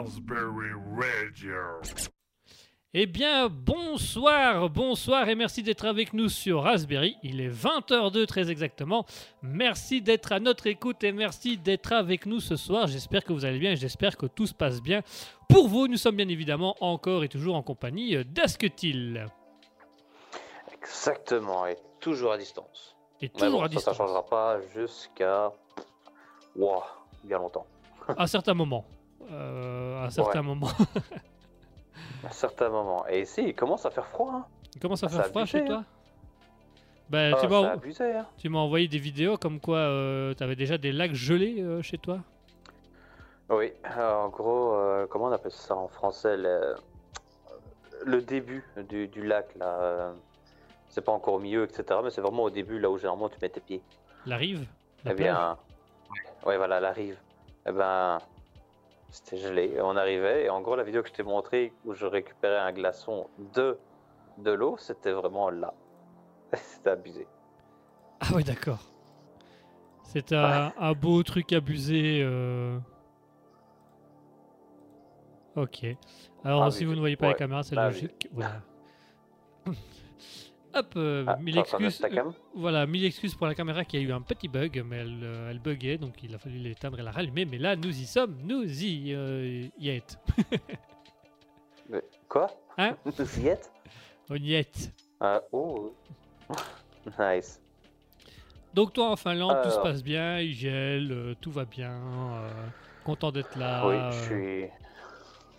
Raspberry Radio. Eh bien, bonsoir, bonsoir et merci d'être avec nous sur Raspberry. Il est 20h02 très exactement. Merci d'être à notre écoute et merci d'être avec nous ce soir. J'espère que vous allez bien et j'espère que tout se passe bien. Pour vous, nous sommes bien évidemment encore et toujours en compagnie d'Asketil. Exactement, et toujours à distance. Et toujours bon, à ça, distance. ça changera pas jusqu'à. Wow, bien longtemps. À un certain moment. Euh, à un certain Ouais. moment. À un certain moment. Et ici, il commence à faire froid. Hein. Il commence à Ah, faire froid abusé, chez toi? Hein. Ben, Ah, tu c'est m'as abusé. Hein. tu m'as envoyé des vidéos comme quoi tu avais déjà des lacs gelés euh, chez toi? Oui, alors, en gros, euh, comment on appelle ça en français Le, le début du, du lac, là. euh, C'est pas encore au milieu, etc. Mais c'est vraiment au début, là où généralement tu mets tes pieds. La rive? La Eh bien, ouais, voilà, la rive. Eh ben, c'était gelé. On arrivait, et en gros, la vidéo que je t'ai montrée, où je récupérais un glaçon de, de l'eau, c'était vraiment là. c'était abusé. Ah oui, d'accord. C'est un, un beau truc abusé. euh. Ok. Alors, Ah, si vous ne voyez pas la ouais, caméra, c'est là, logique. Voilà. Hop, euh, Ah, mille excuses. euh, voilà, mille excuses pour la caméra qui a eu un petit bug, mais elle, euh, elle buguait, donc il a fallu l'éteindre et la rallumer. Mais là, nous y sommes, nous y, y êtes. Mais- Quoi? Hein? Vous y êtes? On y est. Ah, Oh Nice. Donc toi en Finlande, tout se passe bien, il gèle, tout va bien, content d'être là. oui, je suis...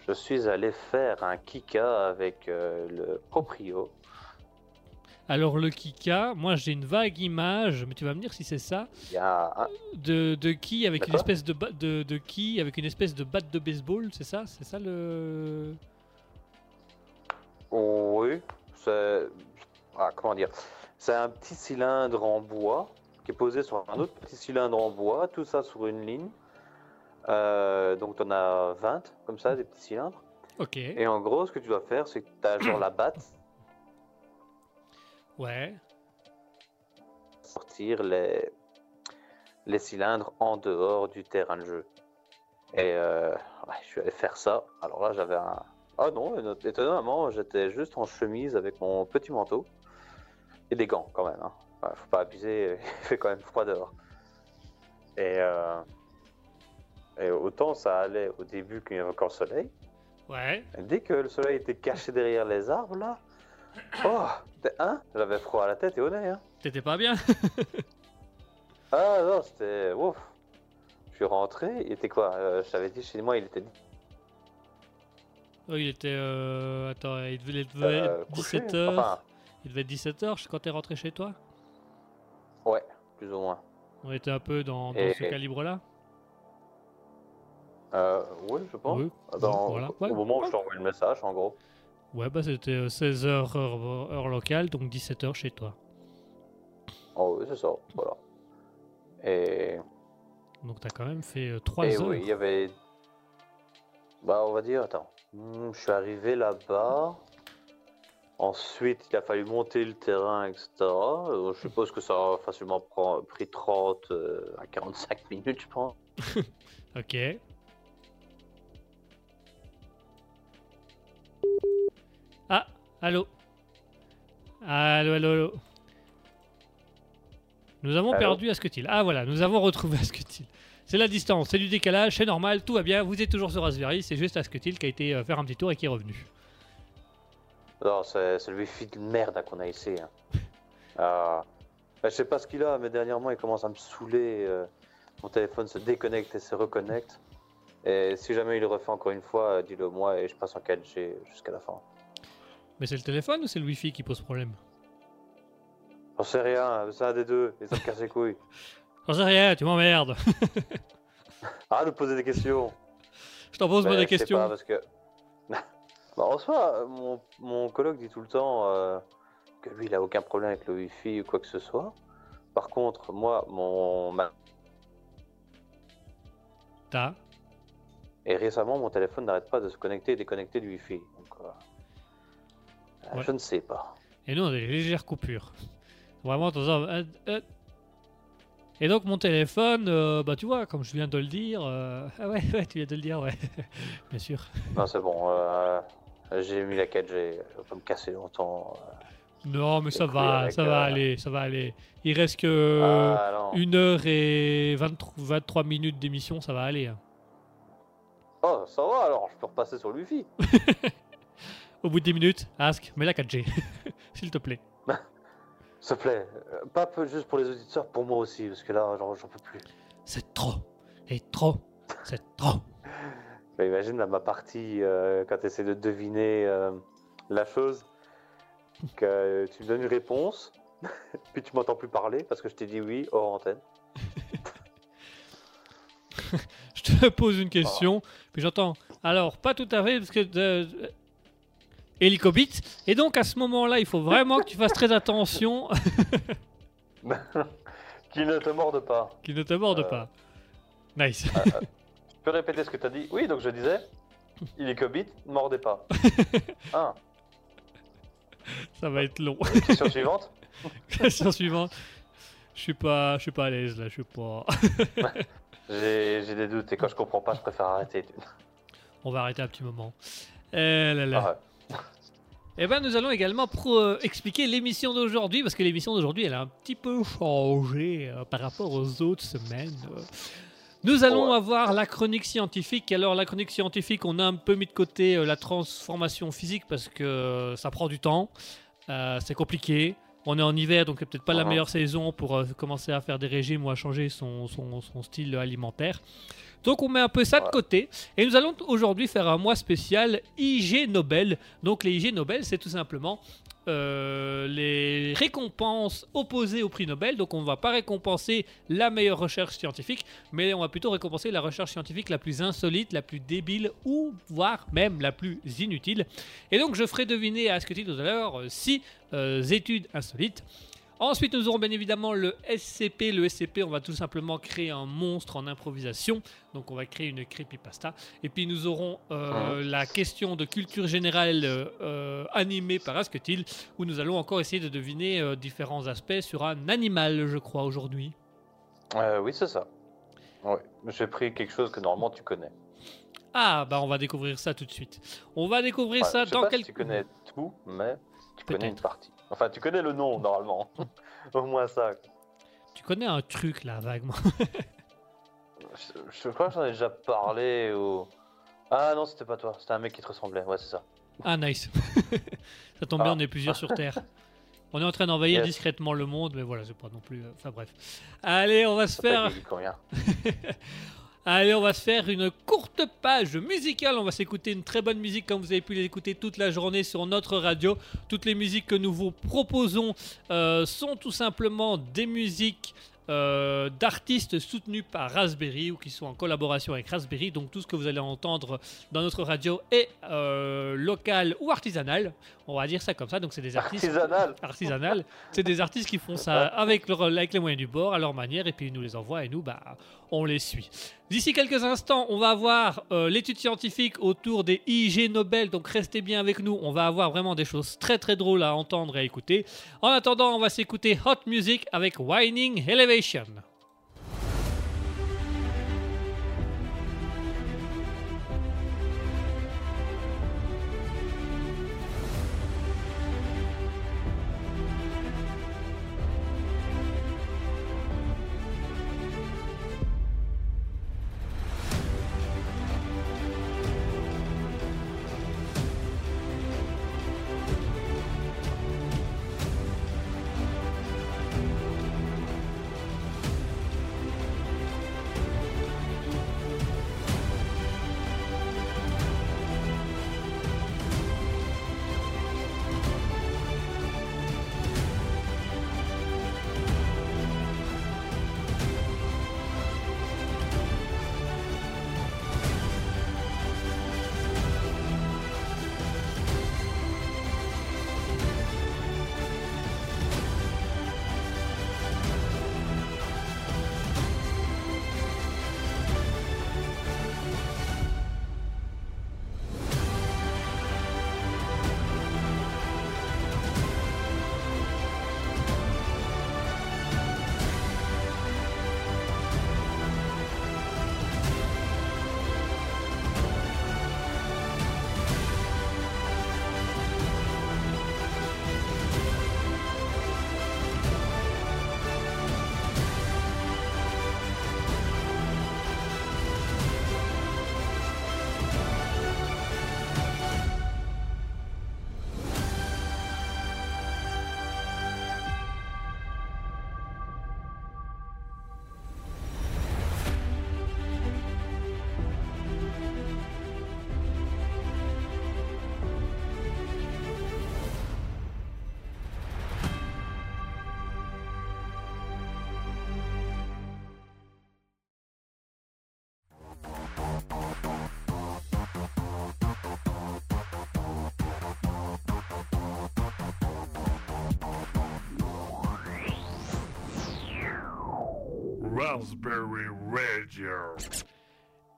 Je suis allé faire un kika avec le proprio. Alors le Kika, moi j'ai une vague image, mais tu vas me dire si c'est ça, un... de, de qui avec une espèce de, de de qui avec une espèce de batte de baseball, c'est ça, c'est ça le. Oui, c'est... Ah, comment dire? C'est un petit cylindre en bois qui est posé sur un autre petit cylindre en bois, tout ça sur une ligne. Euh, donc tu en as 20 comme ça, des petits cylindres. Ok. Et en gros, ce que tu dois faire, c'est que tu as genre la batte, Ouais. sortir les, les cylindres en dehors du terrain de jeu. Et euh, ouais, je suis allé faire ça. Alors là, j'avais un. Ah non, étonnamment, j'étais juste en chemise avec mon petit manteau et des gants quand même. Hein. Ouais, faut pas abuser, il fait quand même froid dehors. Et, euh, et autant ça allait au début qu'il y avait encore le soleil. Ouais. Et dès que le soleil était caché derrière les arbres là, oh, t'es- hein, j'avais froid à la tête et au nez. Hein. T'étais pas bien Ah non, c'était ouf. Je suis rentré, il était quoi Euh, Je t'avais dit chez moi, il était Oh, il était. euh, Attends, il devait, euh, être couché. 17h. Enfin, Il devait être 17h quand t'es rentré chez toi ouais, plus ou moins. On était un peu dans, dans Et- ce calibre-là Euh, oui, je pense. Oui, Dans- voilà. au Ouais. moment où je t'envoie le message, en gros. Ouais, bah c'était 16h heure, heure locale, donc 17h chez toi. Oh oui, c'est ça, voilà. Et, Donc t'as quand même fait 3 et heures. oui, il y avait. Bah, on va dire, attends. Hmm, je suis arrivé là-bas. Ensuite, il a fallu monter le terrain, etc. Euh, je suppose que ça a facilement pris- pris 30 euh, à 45 minutes, je pense. Ok. Ah, allô Allô, allô, allô Nous avons Allô perdu Asketil. Ah voilà, nous avons retrouvé Asketil. C'est la distance, c'est du décalage, c'est normal, tout va bien, vous êtes toujours sur Raspberry, c'est juste Asketil qui a été euh, faire un petit tour et qui est revenu. Non, c'est le wifi de merde qu'on a ici. hein. Ah, bah, je sais pas ce qu'il a, mais dernièrement il commence à me saouler. euh, mon téléphone se déconnecte et se reconnecte. Et si jamais il le refait encore une fois, euh, dis-le moi et je passe en 4G jusqu'à la fin. Mais c'est le téléphone ou c'est le wifi qui pose problème J'en sais rien, c'est un des deux, et ça me casse les couilles. J'en sais rien, tu m'emmerdes. Arrête de poser des questions. Je t'en pose moi des questions. pas, parce que. bah, en soi, mon, mon coloc dit tout le temps euh, que lui il a aucun problème avec le wifi ou quoi que ce soit. Par contre, moi, mon. ma- T'as Et récemment, mon téléphone n'arrête pas de se connecter et déconnecter du Wi-Fi. Donc, euh, Ouais. je ne sais pas. Et nous, on a des légères coupures. Vraiment, temps, euh, euh. Et donc mon téléphone, euh, bah tu vois, comme je viens de le dire, euh, ah ouais, ouais, tu viens de le dire, ouais, bien sûr. Non, c'est bon. euh, J'ai mis la 4G. Je vais pas me casser longtemps. Non, mais ça va, ça va aller, ça va aller. Il reste que ah non. une heure et 23, 23 minutes d'émission, ça va aller. hein. Oh, ça va alors, je peux repasser sur le Wi-Fi. Au bout de 10 minutes, Ask, mets la 4G, s'il te plaît. S'il te plaît. Euh, Pas peu juste pour les auditeurs, pour moi aussi, parce que là, j'en peux plus. C'est trop, et trop, c'est trop. Mais imagine là, ma partie, euh, quand tu essaies de deviner euh, la chose, que tu me donnes une réponse, puis tu m'entends plus parler parce que je t'ai dit oui hors antenne. Je te pose une question, puis j'entends. Alors, pas tout à fait, parce que. Euh, Hélicobit. Et donc, à ce moment-là, il faut vraiment que tu fasses très attention Qui ne te morde pas. qu'il ne te morde Euh. pas. Nice. Tu peux répéter ce que tu as dit? Oui, donc je disais, il est mordez pas. Ah, Ça va être long. question suivante. Question suivante. Je suis pas, je suis pas à l'aise là, je suis pas. J'ai j'ai des doutes et quand je comprends pas, je préfère arrêter. On va arrêter un petit moment. Eh là là. Ah ouais. Eh ben, nous allons également pro- euh, expliquer l'émission d'aujourd'hui, parce que l'émission d'aujourd'hui, elle a un petit peu changé euh, par rapport aux autres semaines. Nous allons avoir la chronique scientifique. Alors, la chronique scientifique, on a un peu mis de côté euh, la transformation physique parce que euh, ça prend du temps. C'est compliqué. On est en hiver, donc c'est peut-être pas la Mhm. meilleure saison pour commencer à faire des régimes ou à changer son, son- son style alimentaire. Donc on met un peu ça de côté. Et nous allons aujourd'hui faire un mois spécial IG Nobel. Donc les IG Nobel, c'est tout simplement euh, les récompenses opposées au prix Nobel. Donc on ne va pas récompenser la meilleure recherche scientifique, mais on va plutôt récompenser la recherche scientifique la plus insolite, la plus débile ou voire même la plus inutile. Et donc je ferai deviner à ce que tu dis tout à l'heure euh, six euh, études insolites. Ensuite, nous aurons bien évidemment le SCP. Le SCP, on va tout simplement créer un monstre en improvisation. Donc, on va créer une creepypasta. Et puis, nous aurons euh, la question de culture générale euh, animée par Asketil, où nous allons encore essayer de deviner euh, différents aspects sur un animal, je crois, aujourd'hui. Euh, oui, c'est ça. Ouais. J'ai pris quelque chose que normalement tu connais. Ah, bah, on va découvrir ça tout de suite. On va découvrir Ouais, ça je sais dans pas quelques... si tu connais tout, mais tu connais une partie. Enfin, tu connais le nom normalement. Au moins ça. Tu connais un truc, là, vaguement. Je, je crois que j'en ai déjà parlé ou. Ah non, c'était pas toi, c'était un mec qui te ressemblait. Ouais, c'est ça. Ah, nice. ça tombe bien, Ah. on est plusieurs sur Terre. On est en train d'envahir Yes. discrètement le monde, mais voilà, c'est pas non plus. euh, Enfin bref. Allez, on va se faire. Allez, on va se faire une courte page musicale. On va s'écouter une très bonne musique comme vous avez pu l'écouter toute la journée sur notre radio. Toutes les musiques que nous vous proposons euh, sont tout simplement des musiques euh, d'artistes soutenus par Raspberry ou qui sont en collaboration avec Raspberry. Donc tout ce que vous allez entendre dans notre radio est euh, local ou artisanal. On va dire ça comme ça. Donc c'est des artistes Artisanal artisanal. C'est des artistes qui font ça avec, leur- avec les moyens du bord, à leur manière, et puis ils nous les envoient, et nous, bah, on les suit. D'ici quelques instants, on va avoir euh, l'étude scientifique autour des IG Nobel, donc restez bien avec nous, on va avoir vraiment des choses très très drôles à entendre et à écouter. En attendant, on va s'écouter Hot Music avec Whining Elevation.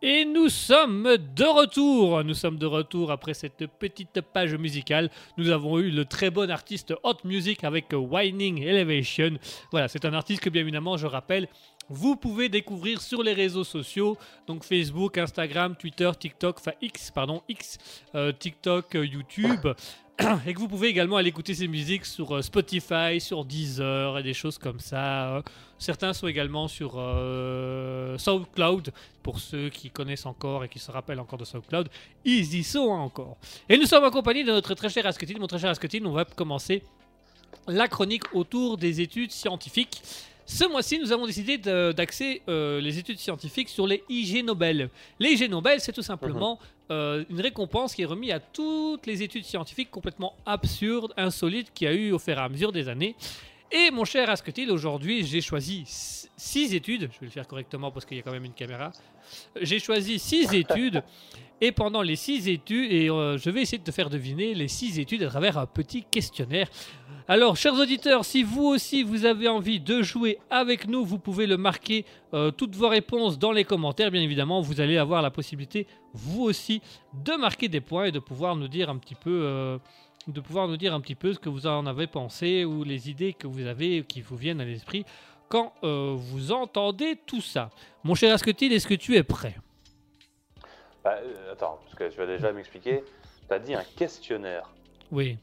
Et nous sommes de retour. Nous sommes de retour après cette petite page musicale. Nous avons eu le très bon artiste Hot Music avec Whining Elevation. Voilà, c'est un artiste que bien évidemment, je rappelle, vous pouvez découvrir sur les réseaux sociaux, donc Facebook, Instagram, Twitter, TikTok, enfin X, pardon, X, euh, TikTok, euh, YouTube, et que vous pouvez également aller écouter ses musiques sur euh, Spotify, sur Deezer et des choses comme ça. Euh, Certains sont également sur euh, SoundCloud, pour ceux qui connaissent encore et qui se rappellent encore de SoundCloud, ils y sont encore. Et nous sommes accompagnés de notre très cher Asketil. Mon très cher Asketil, on va commencer la chronique autour des études scientifiques. Ce mois-ci, nous avons décidé d'axer euh, les études scientifiques sur les IG Nobel. Les IG Nobel, c'est tout simplement euh, une récompense qui est remise à toutes les études scientifiques complètement absurdes, insolites qu'il y a eu au fur et à mesure des années. Et mon cher Asketil, aujourd'hui, j'ai choisi 6 études. Je vais le faire correctement parce qu'il y a quand même une caméra. J'ai choisi 6 études. Et pendant les 6 études, et euh, je vais essayer de te faire deviner les 6 études à travers un petit questionnaire. Alors, chers auditeurs, si vous aussi vous avez envie de jouer avec nous, vous pouvez le marquer euh, toutes vos réponses dans les commentaires. Bien évidemment, vous allez avoir la possibilité, vous aussi, de marquer des points et de pouvoir nous dire un petit peu, euh, de pouvoir nous dire un petit peu ce que vous en avez pensé ou les idées que vous avez qui vous viennent à l'esprit quand vous entendez tout ça. Mon cher Asketil, est-ce que tu es prêt? Bah, euh, attends, parce que tu vas déjà m'expliquer. T'as dit un questionnaire. Oui.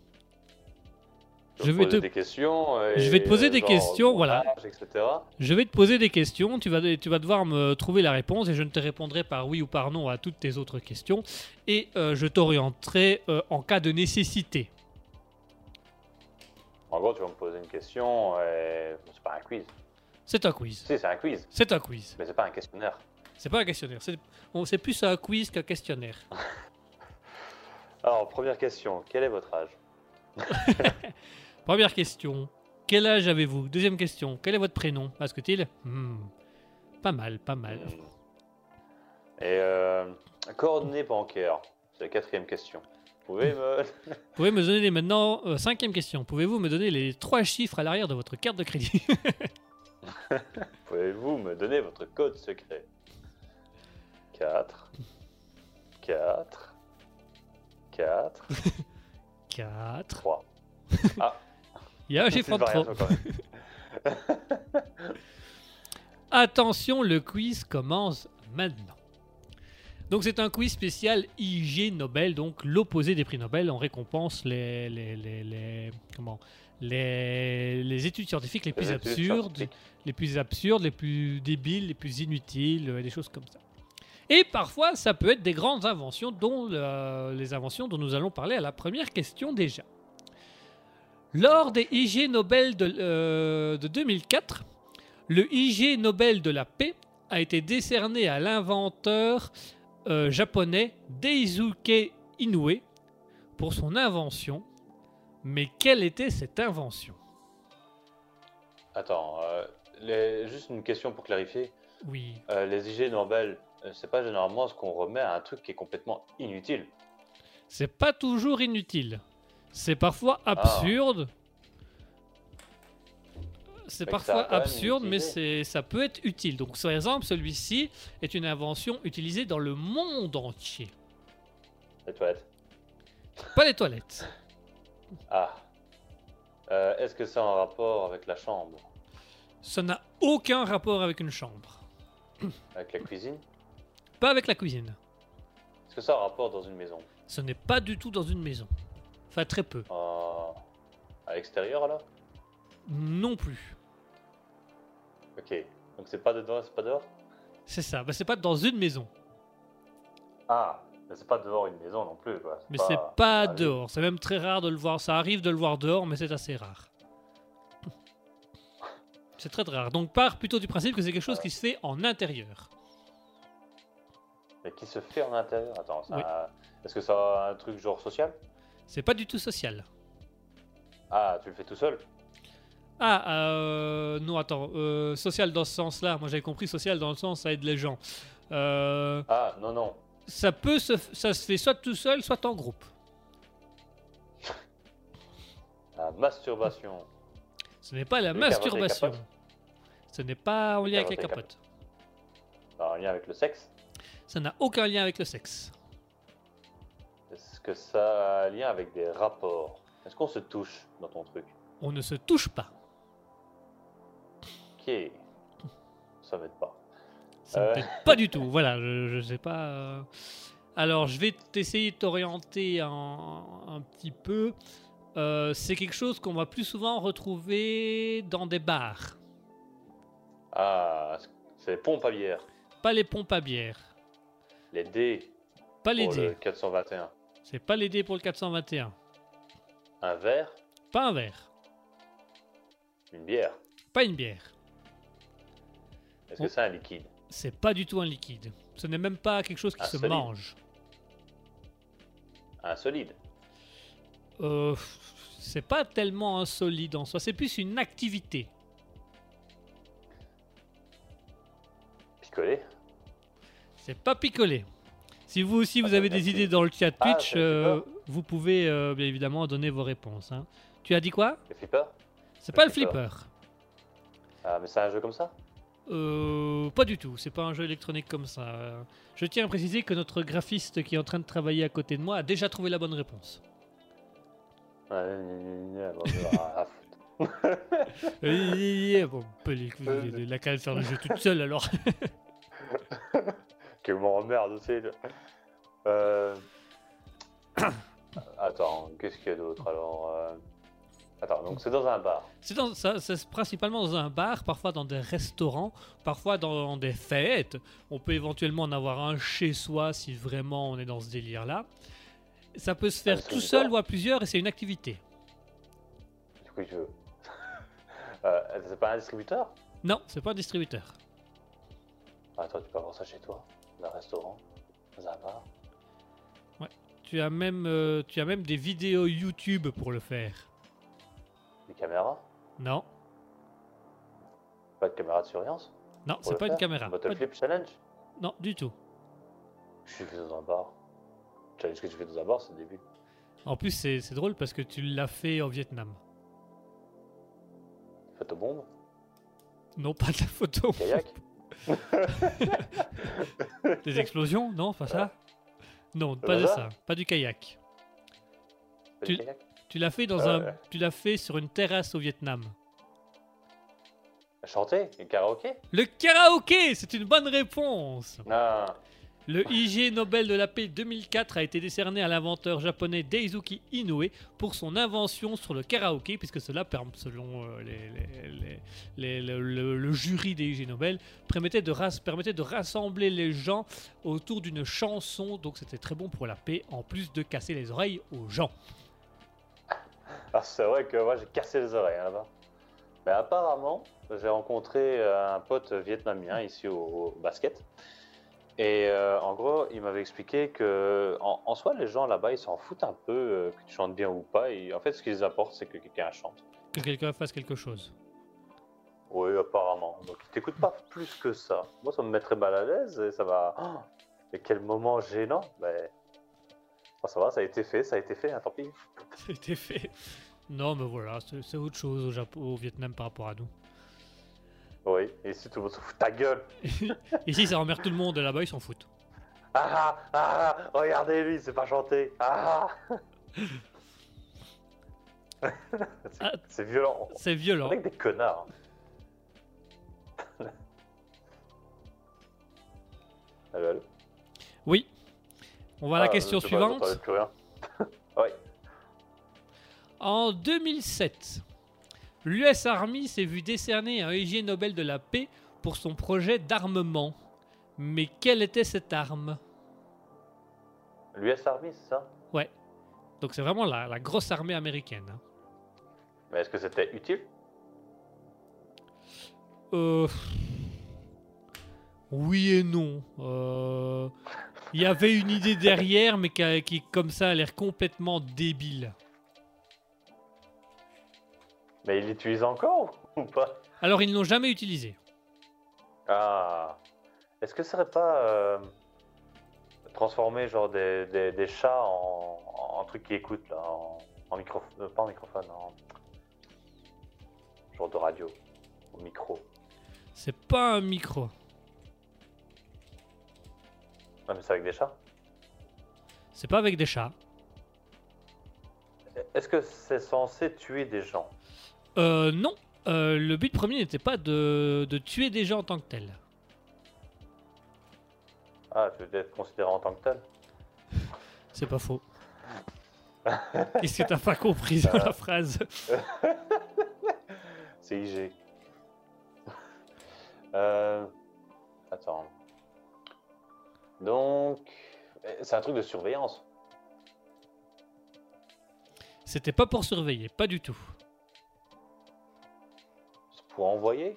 Je vais poser te- des questions. et, je vais te poser des genre, questions, voilà. etc. Je vais te poser des questions, tu vas, tu vas devoir me trouver la réponse et je ne te répondrai par oui ou par non à toutes tes autres questions et euh, je t'orienterai euh, en cas de nécessité. En gros, tu vas me poser une question. Et... C'est pas un quiz. C'est un quiz. Si, c'est un quiz, C'est un quiz. mais c'est pas un questionnaire. C'est pas un questionnaire. C'est bon, plus un quiz qu'un questionnaire. Alors, première question. Quel est votre âge? Première question. Quel âge avez-vous? Deuxième question. Quel est votre prénom? Asketil Hmm, Pas mal, pas mal. Hmm. Et euh, coordonnées bancaires. C'est la quatrième question. Vous pouvez me. Vous pouvez me donner les maintenant. euh, cinquième question. Pouvez-vous me donner les trois chiffres à l'arrière de votre carte de crédit? Pouvez-vous me donner votre code secret? 4 4 4 4. 3 Il y a un chiffre en trop. Attention, le quiz commence maintenant. Donc c'est un quiz spécial IG Nobel, donc l'opposé des prix Nobel. On récompense les, les, les, les- comment les, les études scientifiques les plus Les absurdes, les plus absurdes, les plus débiles, les plus inutiles, euh, des choses comme ça. Et parfois, ça peut être des grandes inventions, dont euh, les inventions dont nous allons parler à la première question déjà. Lors des IG Nobel de, euh, de 2004, le IG Nobel de la paix a été décerné à l'inventeur euh, japonais Daisuke Inoue pour son invention. Mais quelle était cette invention? Attends, euh, les- juste une question pour clarifier. Oui. Euh, les IG Nobel, euh, c'est pas généralement ce qu'on remet à un truc qui est complètement inutile. C'est pas toujours inutile. C'est parfois Ah. absurde. C'est parfois absurde, mais c'est, ça peut être utile. Donc, par exemple, celui-ci est une invention utilisée dans le monde entier. Les toilettes. Pas les toilettes. Ah. Euh, Est-ce que c'est en rapport avec la chambre? Ça n'a aucun rapport avec une chambre. Avec la cuisine? Pas avec la cuisine. Est-ce que ça a rapport dans une maison? Ce n'est pas du tout dans une maison. Enfin, très peu. Euh, À l'extérieur alors? Non plus. Ok. Donc c'est pas dedans, c'est pas dehors? C'est ça. Bah, c'est pas dans une maison. Ah, mais c'est pas dehors une maison non plus. Quoi. Mais c'est pas dehors. C'est même très rare de le voir. Ça arrive de le voir dehors, mais c'est assez rare. C'est très très rare. Donc part plutôt du principe que c'est quelque chose qui se fait en intérieur. Mais qui se fait en intérieur Attends, c'est Oui. un- est-ce que ça a un truc genre social? C'est pas du tout social. Ah, tu le fais tout seul? Ah, euh, non, attends. euh, social dans ce sens-là. Moi j'avais compris social dans le sens ça aide les gens. Euh, Ah, non, non. ça peut se, ça se fait soit tout seul, soit en groupe. La masturbation. Ce n'est pas la Les masturbation. Ce n'est pas en lien avec les capotes. En lien avec le sexe Ça n'a aucun lien avec le sexe. Est-ce que ça a un lien avec des rapports? Est-ce qu'on se touche dans ton truc? On ne se touche pas. Ok. Ça m'aide pas. Ça ne Euh. t'aide pas du tout. Voilà, je, je sais pas. euh. Alors, je vais t'essayer de t'orienter un, un petit peu. Euh, c'est quelque chose qu'on va plus souvent retrouver dans des bars. Ah, c'est les pompes à bière. Pas les pompes à bière. Les dés Pas les pour le dés. 421. C'est pas les dés pour le 421. Un verre, Pas un verre. une bière. Pas une bière. Est-ce Oh. que c'est un liquide? C'est pas du tout un liquide. Ce n'est même pas quelque chose qui Un se solide. mange. Un solide Euh, c'est pas tellement un solide en soi. C'est plus une activité. Picolé C'est pas picolé. Si vous aussi vous Ah, avez des idées dans le chat Ah, Twitch, euh, vous pouvez euh, bien évidemment donner vos réponses. hein. Tu as dit quoi? Le flipper C'est Le pas le flipper. flipper. Ah, mais c'est un jeu comme ça? Euh, pas du tout, c'est pas un jeu électronique comme ça. Euh, Je tiens à préciser que notre graphiste qui est en train de travailler à côté de moi a déjà trouvé la bonne réponse. Ouais, gna, gna, gna, bon, ah, foutre. Euh, bon, peut les- la qu'à faire le jeu toute seule alors. Que m'emmerde aussi. Euh... Attends, qu'est-ce qu'il y a d'autre alors euh, Attends, donc c'est dans un bar. C'est dans- ça- c'est principalement dans un bar, parfois dans des restaurants, parfois dans des fêtes. On peut éventuellement en avoir un chez soi si vraiment on est dans ce délire-là. Ça peut se faire Ah, c'est tout seul ou à plusieurs et c'est une activité. Du coup, je veux. Euh, c'est pas un distributeur? Non, c'est pas un distributeur. Attends, tu peux avoir ça chez toi Dans un restaurant Dans un bar Tu as même, euh, tu as même des vidéos YouTube pour le faire. Des caméras? Non, Pas de caméra de surveillance? Non, c'est pas une faire? caméra. Un Bottle Pas du- flip challenge? Non, du tout. Je suis fait dans un bar. Challenge que tu fais dans un bar, c'est le début. En plus, c'est c'est drôle parce que tu l'as fait au Vietnam. Photobombe? Non, pas de la photo. Kayak? Des explosions Non, pas ça? Non, pas de ça. Pas du kayak. Pas Tu- l'as fait dans Ah un, tu l'as fait sur une terrasse au Vietnam. Chanter? Et karaoké? Le karaoké, c'est une bonne réponse. Non Le IG Nobel de la paix 2004 a été décerné à l'inventeur japonais Daisuke Inoue pour son invention sur le karaoké, puisque cela, selon euh, le, jury des IG Nobel, permettait de, rassembler les gens autour d'une chanson, donc c'était très bon pour la paix, en plus de casser les oreilles aux gens. Ah, c'est vrai que moi j'ai cassé les oreilles hein, là-bas. Mais apparemment, j'ai rencontré euh, un pote vietnamien ici au basket. Et euh, en gros, il m'avait expliqué que en, en soi, les gens là-bas, ils s'en foutent un peu euh, que tu chantes bien ou pas. Et en fait, ce qui les apporte, c'est que quelqu'un chante. Que quelqu'un fasse quelque chose. Oui, apparemment. Donc, ils t'écoutent pas plus que ça. Moi, ça me mettrait mal à l'aise et ça va. Oh, mais quel moment gênant. Ben, bon, ça va, ça a été fait, ça a été fait, hein, tant pis. C'était fait. Non, mais voilà, c'est autre chose au, Japon, au Vietnam par rapport à nous. Oui, et si tout le monde se fout ta gueule. Ici, ça emmerde tout le monde, et là-bas, ils s'en foutent. Ah, ah, ah, regardez lui, il sait pas chanter. Ah, c'est Ah. c'est violent. C'est violent. est que des connards. allô, allô Oui. On va à la Ah, question pas, suivante. rien. oui. En 2007, l'US Army s'est vu décerner un IG Nobel de la paix pour son projet d'armement. Mais quelle était cette arme? L'US Army, c'est ça? Donc c'est vraiment la, la grosse armée américaine. hein. Mais est-ce que c'était utile? Euh... Oui et non. Euh, Il y avait une idée derrière, mais qui comme ça, a l'air complètement débile. Mais il l'utilise encore ou pas? Alors ils ne l'ont jamais utilisé. Ah. Est-ce que ce serait pas euh, transformer genre des, des, des chats en, en trucs qui écoutent là, en, en micro, euh, pas en microphone, en genre de radio, au micro? C'est pas un micro. Non, mais c'est avec des chats? C'est pas avec des chats. Est-ce que c'est censé tuer des gens? Euh, non. Euh, le but premier n'était pas de, de tuer des gens en tant que tel. Ah, tu veux être considéré en tant que tel? C'est pas faux. Qu'est-ce que t'as pas compris dans la phrase? C'est IG. euh... Attends. Donc, euh, c'est un truc de surveillance. C'était pas pour surveiller, pas du tout. Pour envoyer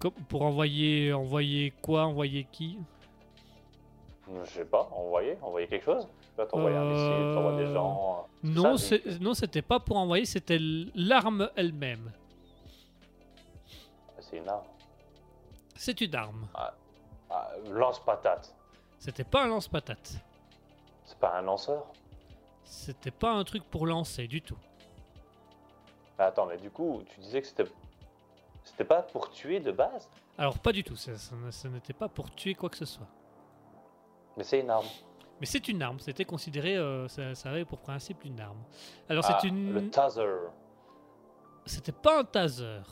Comme pour envoyer, envoyer quoi, envoyer qui? Je sais pas, envoyer Envoyer quelque chose t'envoyer un missile, des gens. euh, Non, non, c'était pas pour envoyer, c'était l'arme elle-même. C'est une arme. C'est une arme. Ah, lance-patate. C'était pas un lance-patate. C'est pas un lanceur? C'était pas un truc pour lancer du tout. Mais Attends, mais du coup, tu disais que c'était. C'était pas pour tuer de base? Alors pas du tout, ça, n'était pas pour tuer quoi que ce soit. Mais c'est une arme. Mais c'est une arme, c'était considéré, euh, ça, ça avait pour principe une arme. Alors Ah, c'est une... Le taser. C'était pas un taser.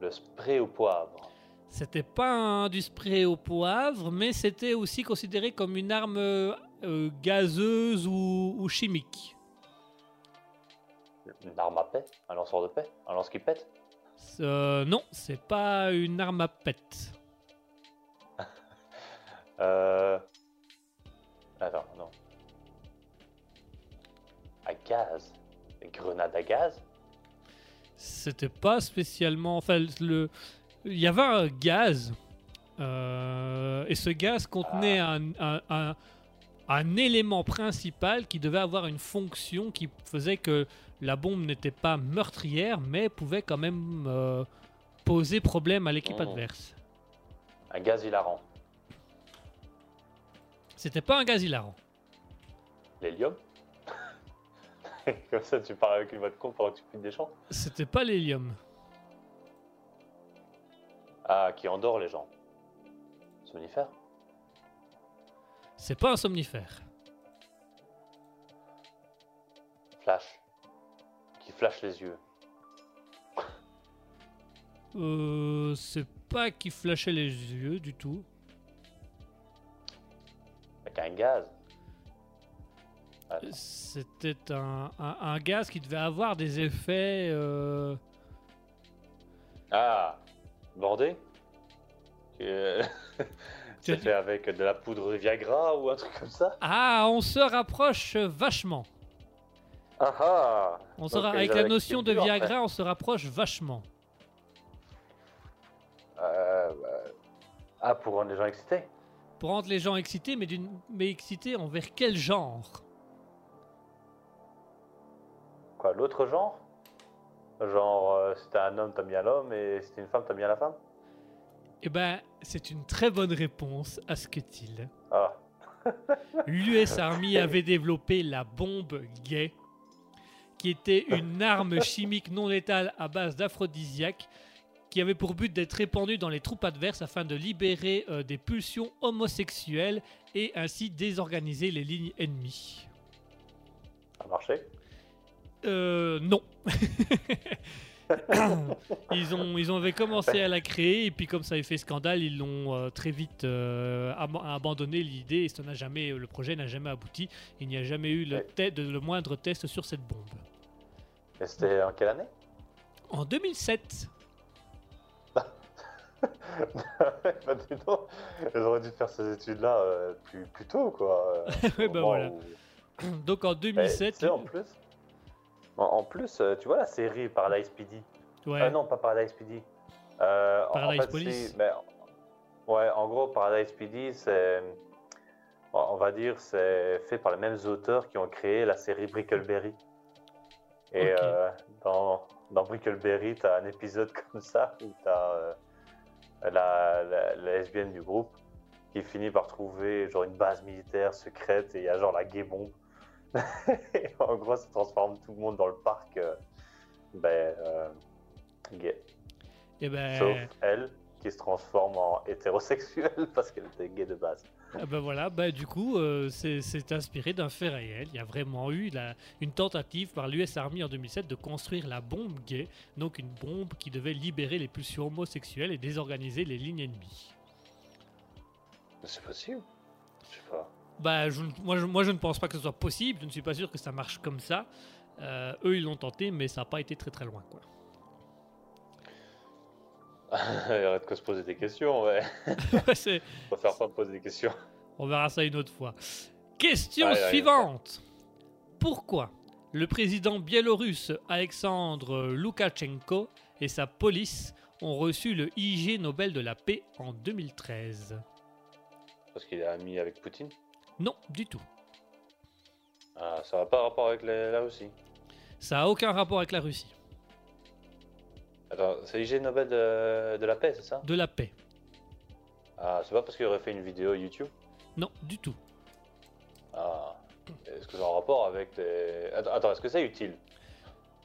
Le spray au poivre. C'était pas un, du spray au poivre, mais c'était aussi considéré comme une arme euh, euh, gazeuse ou, ou chimique. Une arme à paix Un lanceur de paix Un lance qui pète Euh, non, c'est pas une arme à pète. Euh. Attends, non. À gaz Une grenade à gaz? C'était pas spécialement. Enfin, le, il y avait un gaz. euh, et ce gaz contenait un, un- un- un élément principal qui devait avoir une fonction qui faisait que la bombe n'était pas meurtrière, mais pouvait quand même euh, poser problème à l'équipe Oh. adverse. Un gaz hilarant. C'était pas un gaz hilarant. L'hélium? Comme ça, tu parles avec une voix de con pendant que tu cuites des champs C'était pas l'hélium. Ah, qui endort les gens. Somnifère? C'est pas un somnifère. Flash. Flash les yeux. Euh, c'est pas qui flashait les yeux du tout. Avec un gaz. C'était un, un- un gaz qui devait avoir des effets. euh, Ah Bordé euh, C'est fait avec de la poudre de Viagra ou un truc comme ça Ah, on se rapproche vachement. Ah ah. On se Donc, ra- ils avec la notion de. Viagra, on se rapproche vachement. Euh, bah, Ah, pour rendre les gens excités. Pour rendre les gens excités, mais, d'une- mais excités envers quel genre? Quoi, l'autre genre? Genre, euh, si t'es un homme, t'as bien l'homme, et si t'es une femme, t'as bien la femme? Eh ben, c'est une très bonne réponse à ce que il. Ah, L'US Army avait développé la bombe gay, qui était une arme chimique non létale à base d'aphrodisiaque, qui avait pour but d'être répandue dans les troupes adverses afin de libérer euh, des pulsions homosexuelles et ainsi désorganiser les lignes ennemies. ça a marché? Euh, non. ils, ont, ils avaient commencé à la créer et puis comme ça avait fait scandale, ils l'ont euh, très vite euh, ab- abandonné l'idée et ça n'a jamais, le projet n'a jamais abouti. Il n'y a jamais eu le moindre test sur cette bombe. Et c'était en quelle année? En 2007, bah, dis donc, auraient dû faire ces études-là euh, plus, plus tôt, quoi. euh, au bah voilà. où- donc en Mais, 2007, tu sais, en plus, en, en plus euh, tu vois la série Paradise PD ouais, Ah non, pas Paradise PD. Euh, Paradise en fait, Police. ouais, en gros, Paradise PD, c'est. On va dire, c'est fait par les mêmes auteurs qui ont créé la série Brickleberry. Et euh, dans, dans Brickleberry, tu as un épisode comme ça où tu as la, la, la lesbienne du groupe qui finit par trouver genre une base militaire secrète et il y a genre la gay bombe. et en gros, ça transforme tout le monde dans le parc. euh, Ben, euh, gay. Et ben, Sauf elle, qui se transforme en hétérosexuelle parce qu'elle était gay de base. Ah ben voilà, bah du coup, euh, c'est inspiré d'un fait réel. Il y a vraiment eu la- une tentative par l'US Army en 2007 de construire la bombe gay, donc une bombe qui devait libérer les pulsions homosexuelles et désorganiser les lignes ennemies. C'est possible Je sais pas. Bah, je, moi, je, moi, je ne pense pas que ce soit possible. Je ne suis pas sûr que ça marche comme ça. Euh, eux, ils l'ont tenté, mais ça n'a pas été très très loin, quoi. Arrête de se poser des questions, ouais. C'est- Faut faire pas me poser des questions. On verra ça une autre fois. Question suivante. Pourquoi le président biélorusse Alexandre Loukachenko et sa police ont reçu le IG Nobel de la paix en 2013 Parce qu'il est ami avec Poutine? Non, du tout. Ah, ça n'a pas rapport avec les- la Russie. Ça n'a aucun rapport avec la Russie. Attends, c'est l'IG Nobel de, de la paix, c'est ça? De la paix. Ah, c'est pas parce qu'il aurait fait une vidéo YouTube? Non, du tout. Ah. Est-ce que c'est en rapport avec les... Attends, attends, est-ce que c'est utile?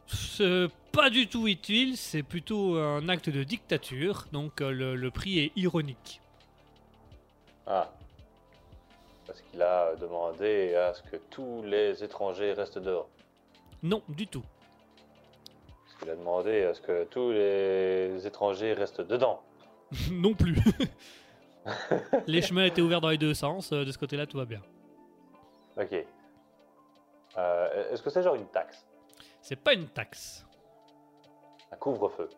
C'est pas du tout utile, c'est plutôt un acte de dictature, donc euh, le, le prix est ironique. Ah. Parce qu'il a demandé à ce que tous les étrangers restent dehors. Non, du tout. Qu'il a demandé à ce que tous les étrangers restent dedans. non plus. les chemins étaient ouverts dans les deux sens, euh, de ce côté-là tout va bien. Ok. Euh, est-ce que c'est genre une taxe? C'est pas une taxe. Un couvre-feu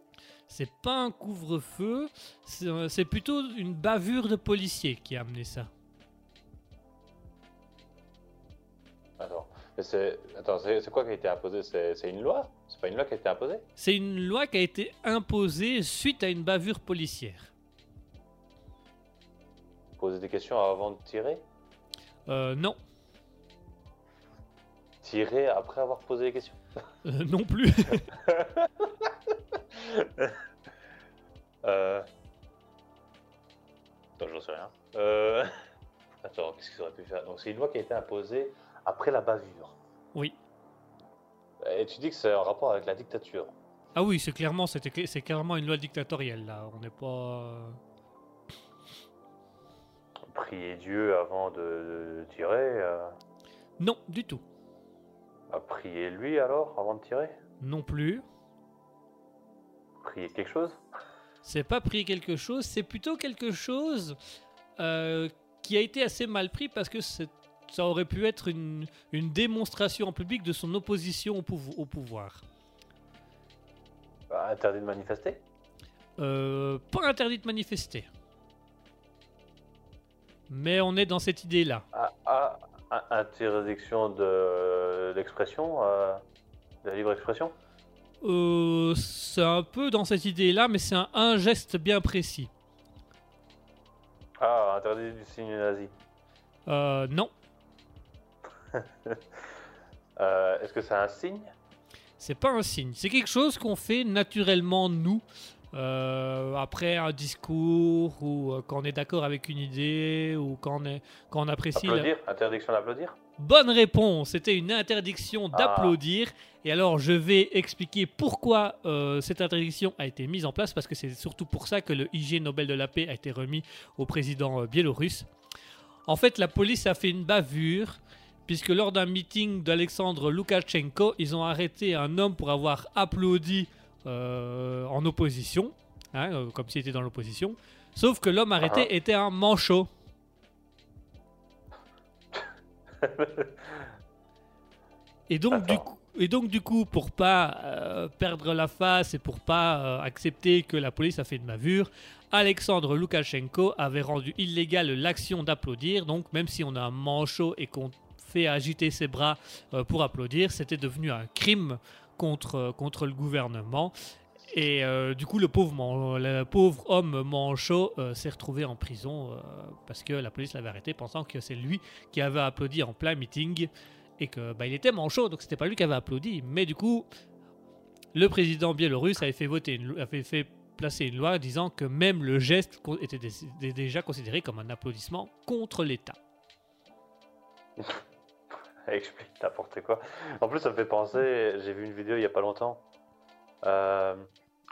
C'est pas un couvre-feu, c'est euh, plutôt une bavure de policier qui a amené ça. Attends. C'est... Attends, c'est c'est quoi qui a été imposé? C'est une loi? C'est pas une loi qui a été imposée C'est une loi qui a été imposée suite à une bavure policière. Poser des questions avant de tirer Euh, non, Tirer après avoir posé des questions Euh, non plus. Euh... Attends, j'en sais rien. Euh... Attends, qu'est-ce qu'ils auraient pu faire? Donc c'est une loi qui a été imposée après la bavure. oui. Et tu dis que c'est en rapport avec la dictature. Ah oui, c'est clairement, c'était c'est clairement une loi dictatorielle là. On n'est pas. euh, Prier Dieu avant de, de tirer. euh, Non, du tout. bah, prier lui alors avant de tirer? Non plus. Prier quelque chose? C'est pas pris quelque chose, c'est plutôt quelque chose euh, qui a été assez mal pris parce que c'est- ça aurait pu être une, une démonstration en public de son opposition au, pouvo- au pouvoir. Bah, Interdit de manifester? Euh, pas interdit de manifester. Mais on est dans cette idée-là. ah, ah, ah, Interdiction de l'expression euh, De la libre expression? Euh, c'est un peu dans cette idée-là, mais c'est un, un geste bien précis. Ah, interdit du signe nazi. Euh, non, Euh, Est-ce que c'est un signe? C'est pas un signe. C'est quelque chose qu'on fait naturellement nous. euh, après un discours ou euh, quand on est d'accord avec une idée ou quand on, est, quand on apprécie la- Applaudir? Interdiction d'applaudir? Bonne réponse, c'était une interdiction d'applaudir. Et alors je vais expliquer pourquoi euh, cette interdiction a été mise en place, parce que c'est surtout pour ça que le IG Nobel de la paix a été remis au président biélorusse. En fait, la police a fait une bavure, puisque lors d'un meeting d'Alexandre Loukachenko, ils ont arrêté un homme pour avoir applaudi euh, en opposition, hein, euh, comme s'il était dans l'opposition. Sauf que l'homme arrêté Ah. était un manchot. Et donc, du coup, et donc, du coup, pour pas euh, perdre la face et pour pas euh, accepter que la police a fait une bavure, Alexandre Loukachenko avait rendu illégale l'action d'applaudir. Donc, même si on a un manchot et qu'on fait agiter ses bras euh, pour applaudir, c'était devenu un crime contre, euh, contre le gouvernement. Et euh, du coup, le pauvre, man- le pauvre homme manchot s'est retrouvé en prison parce que la police l'avait arrêté pensant que c'est lui qui avait applaudi en plein meeting et que bah, il était manchot, donc c'était pas lui qui avait applaudi. Mais du coup, le président biélorusse avait fait voter, avait fait placer une loi disant que même le geste était dé- dé- déjà considéré comme un applaudissement contre l'État. Explique n'importe quoi. En plus, ça me fait penser, j'ai vu une vidéo il y a pas longtemps Euh,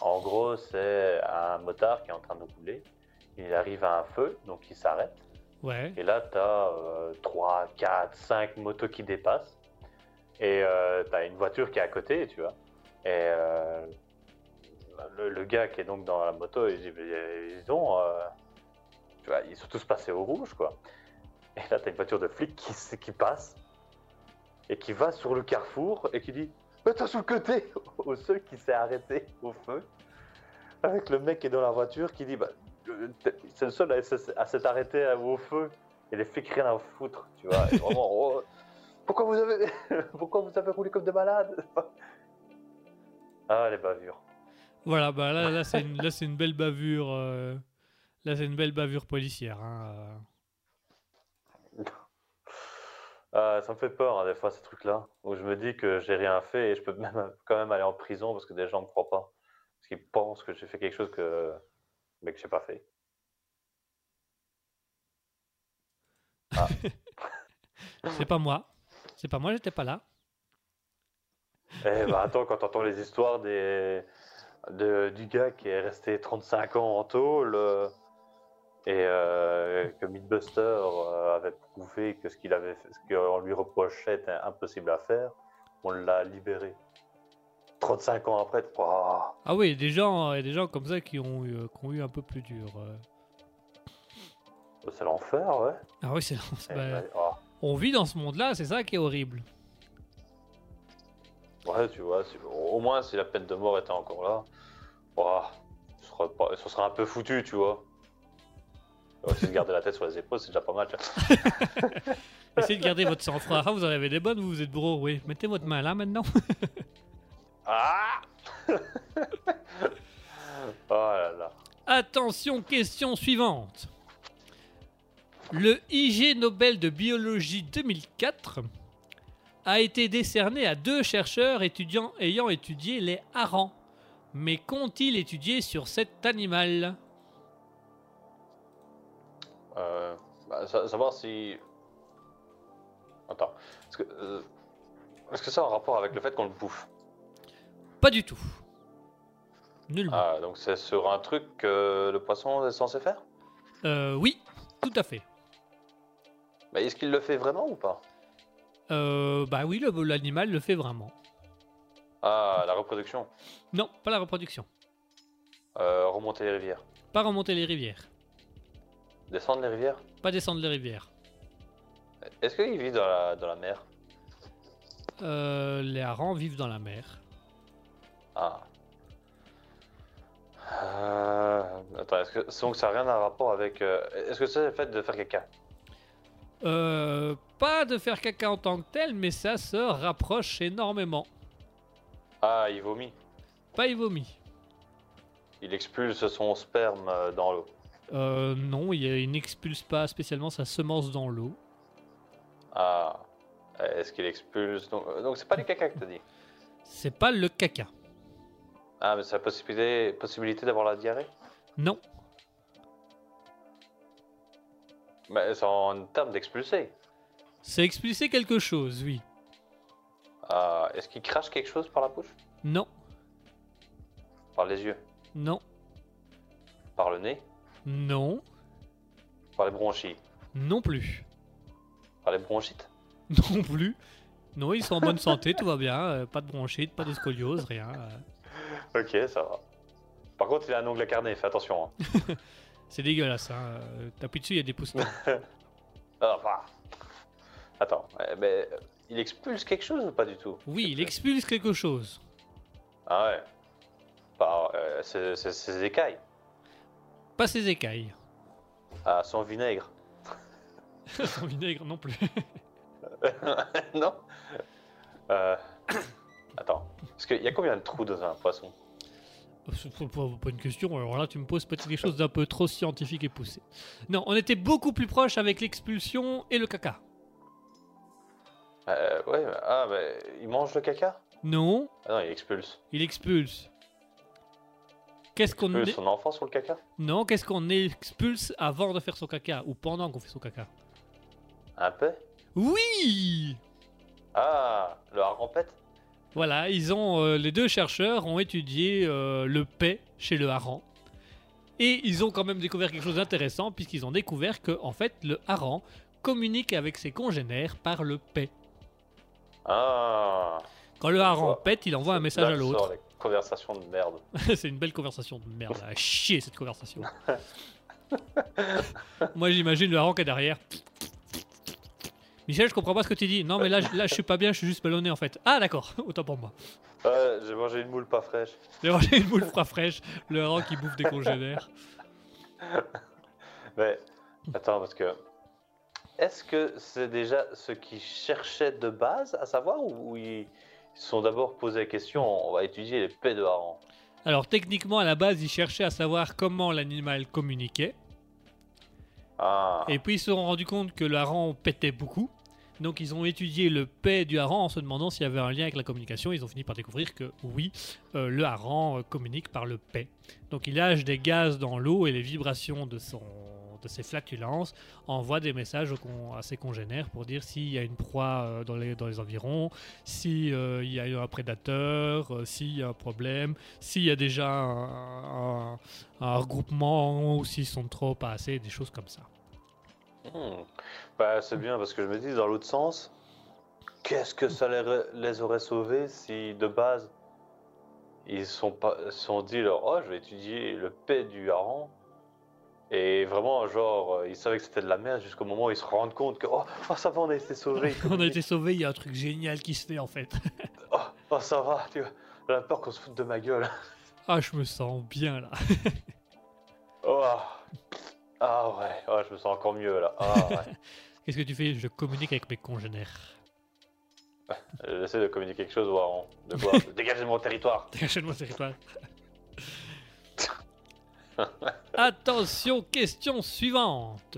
en gros, c'est un motard qui est en train de rouler. Il arrive à un feu, donc il s'arrête. Ouais. Et là, tu as 3, 4, 5 motos qui dépassent. Et tu as une voiture qui est à côté, tu vois. Et euh, le, le gars qui est donc dans la moto, il dit Ils ont. euh, tu vois, ils sont tous passés au rouge, quoi. Et là, tu as une voiture de flic qui passe et qui va sur le carrefour et qui dit Mets-toi sur le côté Au seul qui s'est arrêté au feu. Avec le mec qui est dans la voiture qui dit bah, euh, C'est le seul à, s'être arrêté au feu. Et les flics, rien à foutre, tu vois. Vraiment, oh, pourquoi, vous avez... pourquoi vous avez roulé comme des malades Ah, les bavures. Voilà, bah là, là c'est une, là, c'est une belle bavure. euh, Là, c'est une belle bavure policière. hein, euh. Ah, ça me fait peur, hein, des fois, ces trucs-là. Où je me dis que j'ai rien fait et je peux même, quand même aller en prison parce que des gens me croient pas. Parce qu'ils pensent que j'ai fait quelque chose que, mais que j'ai pas fait. C'est pas moi. C'est pas moi, j'étais pas là. Eh bah attends, quand t'entends les histoires des, de, du gars qui est resté 35 ans en tôle euh, et euh, que Mythbuster euh, avait prouvé que ce qu'il avait fait, ce qu'on lui reprochait était impossible à faire, on l'a libéré. 35 ans après, ouah, Ah oui, des gens, euh, des gens comme ça qui ont eu, qui ont eu un peu plus dur. euh. c'est l'enfer, ouais. Ah oui, c'est. c'est- Eh bah, ben, oh. on vit dans ce monde-là, c'est ça qui est horrible. Ouais, tu vois, au moins si la peine de mort était encore là, ouah, ce, serait pas, ce serait un peu foutu, tu vois. Ouais, si de garder la tête sur les épaules, c'est déjà pas mal. Essayez de garder votre sang-froid. Ah, vous en avez des bonnes, vous, vous êtes bro, oui. Mettez votre main là maintenant. Ah Oh là là. Attention, question suivante. Le IG Nobel de biologie 2004 a été décerné à deux chercheurs étudiants ayant étudié les harengs. Mais qu'ont-ils étudié sur cet animal? Euh, bah, sa- savoir si. Attends. Est-ce que, euh, est-ce que ça a un rapport avec le fait qu'on le bouffe? Pas du tout. Nullement. Ah, donc c'est sur un truc que le poisson est censé faire? Euh, oui, tout à fait. Mais est-ce qu'il le fait vraiment ou pas? Euh, bah oui, le- l'animal le fait vraiment. Ah, la reproduction. Non, pas la reproduction. Euh, remonter les rivières. Pas remonter les rivières. Descendre les rivières Pas descendre les rivières. Est-ce qu'il vit dans la, dans la mer Euh, les harengs vivent dans la mer. Ah. Euh, attends, est-ce que donc ça n'a rien à rapport avec. euh, est-ce que c'est le fait de faire caca Euh, pas de faire caca en tant que tel, mais ça se rapproche énormément. Ah, il vomit. Pas il vomit. Il expulse son sperme euh, dans l'eau. Euh, non, il, il n'expulse pas spécialement sa semence dans l'eau. Ah. Est-ce qu'il expulse Donc, euh, donc c'est pas du caca que t'as dit. C'est pas le caca. Ah, mais c'est la possibilité, possibilité d'avoir la diarrhée? Non. Mais c'est en termes d'expulser. C'est expulser quelque chose, oui. Ah, est-ce qu'il crache quelque chose par la bouche? Non. Par les yeux? Non. Par le nez? Non. Par les bronchies Non plus. Par les bronchites? Non plus. Non, ils sont en bonne santé, tout va bien. euh, pas de bronchite, pas de scoliose, rien. euh. Ok, ça va. Par contre, il a un ongle carné, fais attention. hein. C'est dégueulasse, hein. euh, T'appuies dessus, il y a des pouces. Ah, enfin. Attends, mais euh, il expulse quelque chose ou pas du tout? Oui, il expulse quelque chose. Ah ouais. Par ses écailles. Pas ses écailles. Ah, son vinaigre. Son vinaigre non plus. non Euh, Attends. Parce qu'il y a combien de trous dans un poisson? C'est pas, une question, alors là tu me poses peut-être quelque chose d'un peu trop scientifique et poussé. Non, on était beaucoup plus proche avec l'expulsion et le caca. euh, Ouais, ah, mais il mange le caca? Non, Ah non, il expulse. il expulse. Qu'est-ce qu'on expulse son enfant sur le caca Non, qu'est-ce qu'on expulse avant de faire son caca ou pendant qu'on fait son caca Un peu Oui Ah, le harempette Voilà, ils ont, euh, les deux chercheurs ont étudié euh, le paix chez le hareng. Et ils ont quand même découvert quelque chose d'intéressant, puisqu'ils ont découvert que, en fait, le hareng communique avec ses congénères par le paix. Ah. Quand le hareng pète, il envoie un message à l'autre. Conversation de merde. C'est une belle conversation de merde, à chier cette conversation. Moi j'imagine le est derrière. Michel, je comprends pas ce que tu dis. Non, mais là, je- là je suis pas bien, je suis juste ballonné en fait. Ah, d'accord, autant pour moi. Ouais, j'ai mangé une moule pas fraîche. J'ai mangé une boule froid fraîche, le hareng qui bouffe des congénères. Mais attends, parce que. Est-ce que c'est déjà ce qu'ils cherchaient de base à savoir ou, ou ils se sont d'abord posé la question on va étudier les paix de hareng Alors, techniquement, à la base, ils cherchaient à savoir comment l'animal communiquait. Ah. Et puis, ils se sont rendus compte que le hareng pétait beaucoup. Donc, ils ont étudié le paix du hareng en se demandant s'il y avait un lien avec la communication. Ils ont fini par découvrir que oui, euh, le hareng euh, communique par le paix. Donc, il lâche des gaz dans l'eau et les vibrations de, son, de ses flatulences envoient des messages à ses congénères pour dire s'il y a une proie euh, dans, les, environs, s'il y a eu un prédateur, euh, s'il y a un problème, s'il y a déjà un, regroupement ou s'ils sont trop pas assez, des choses comme ça. Hmm. Bah, c'est bien parce que je me dis dans l'autre sens, qu'est-ce que ça les, aurait sauvés si de base ils sont sont dit alors oh je vais étudier le paix du hareng et vraiment genre euh, ils savaient que c'était de la merde jusqu'au moment où ils se rendent compte que oh, oh, ça va on a été sauvés On a été sauvés, il y a un truc génial qui se fait en fait. oh, oh, ça va tu vois j'ai peur qu'on se foute de ma gueule Ah, je me sens bien là. oh. ah ouais oh, je me sens encore mieux là ah ouais Qu'est-ce que tu fais? Je communique avec mes congénères. j'essaie de communiquer quelque chose hareng de quoi? Dégager de mon territoire Dégagez-moi ce territoire. Attention, question suivante.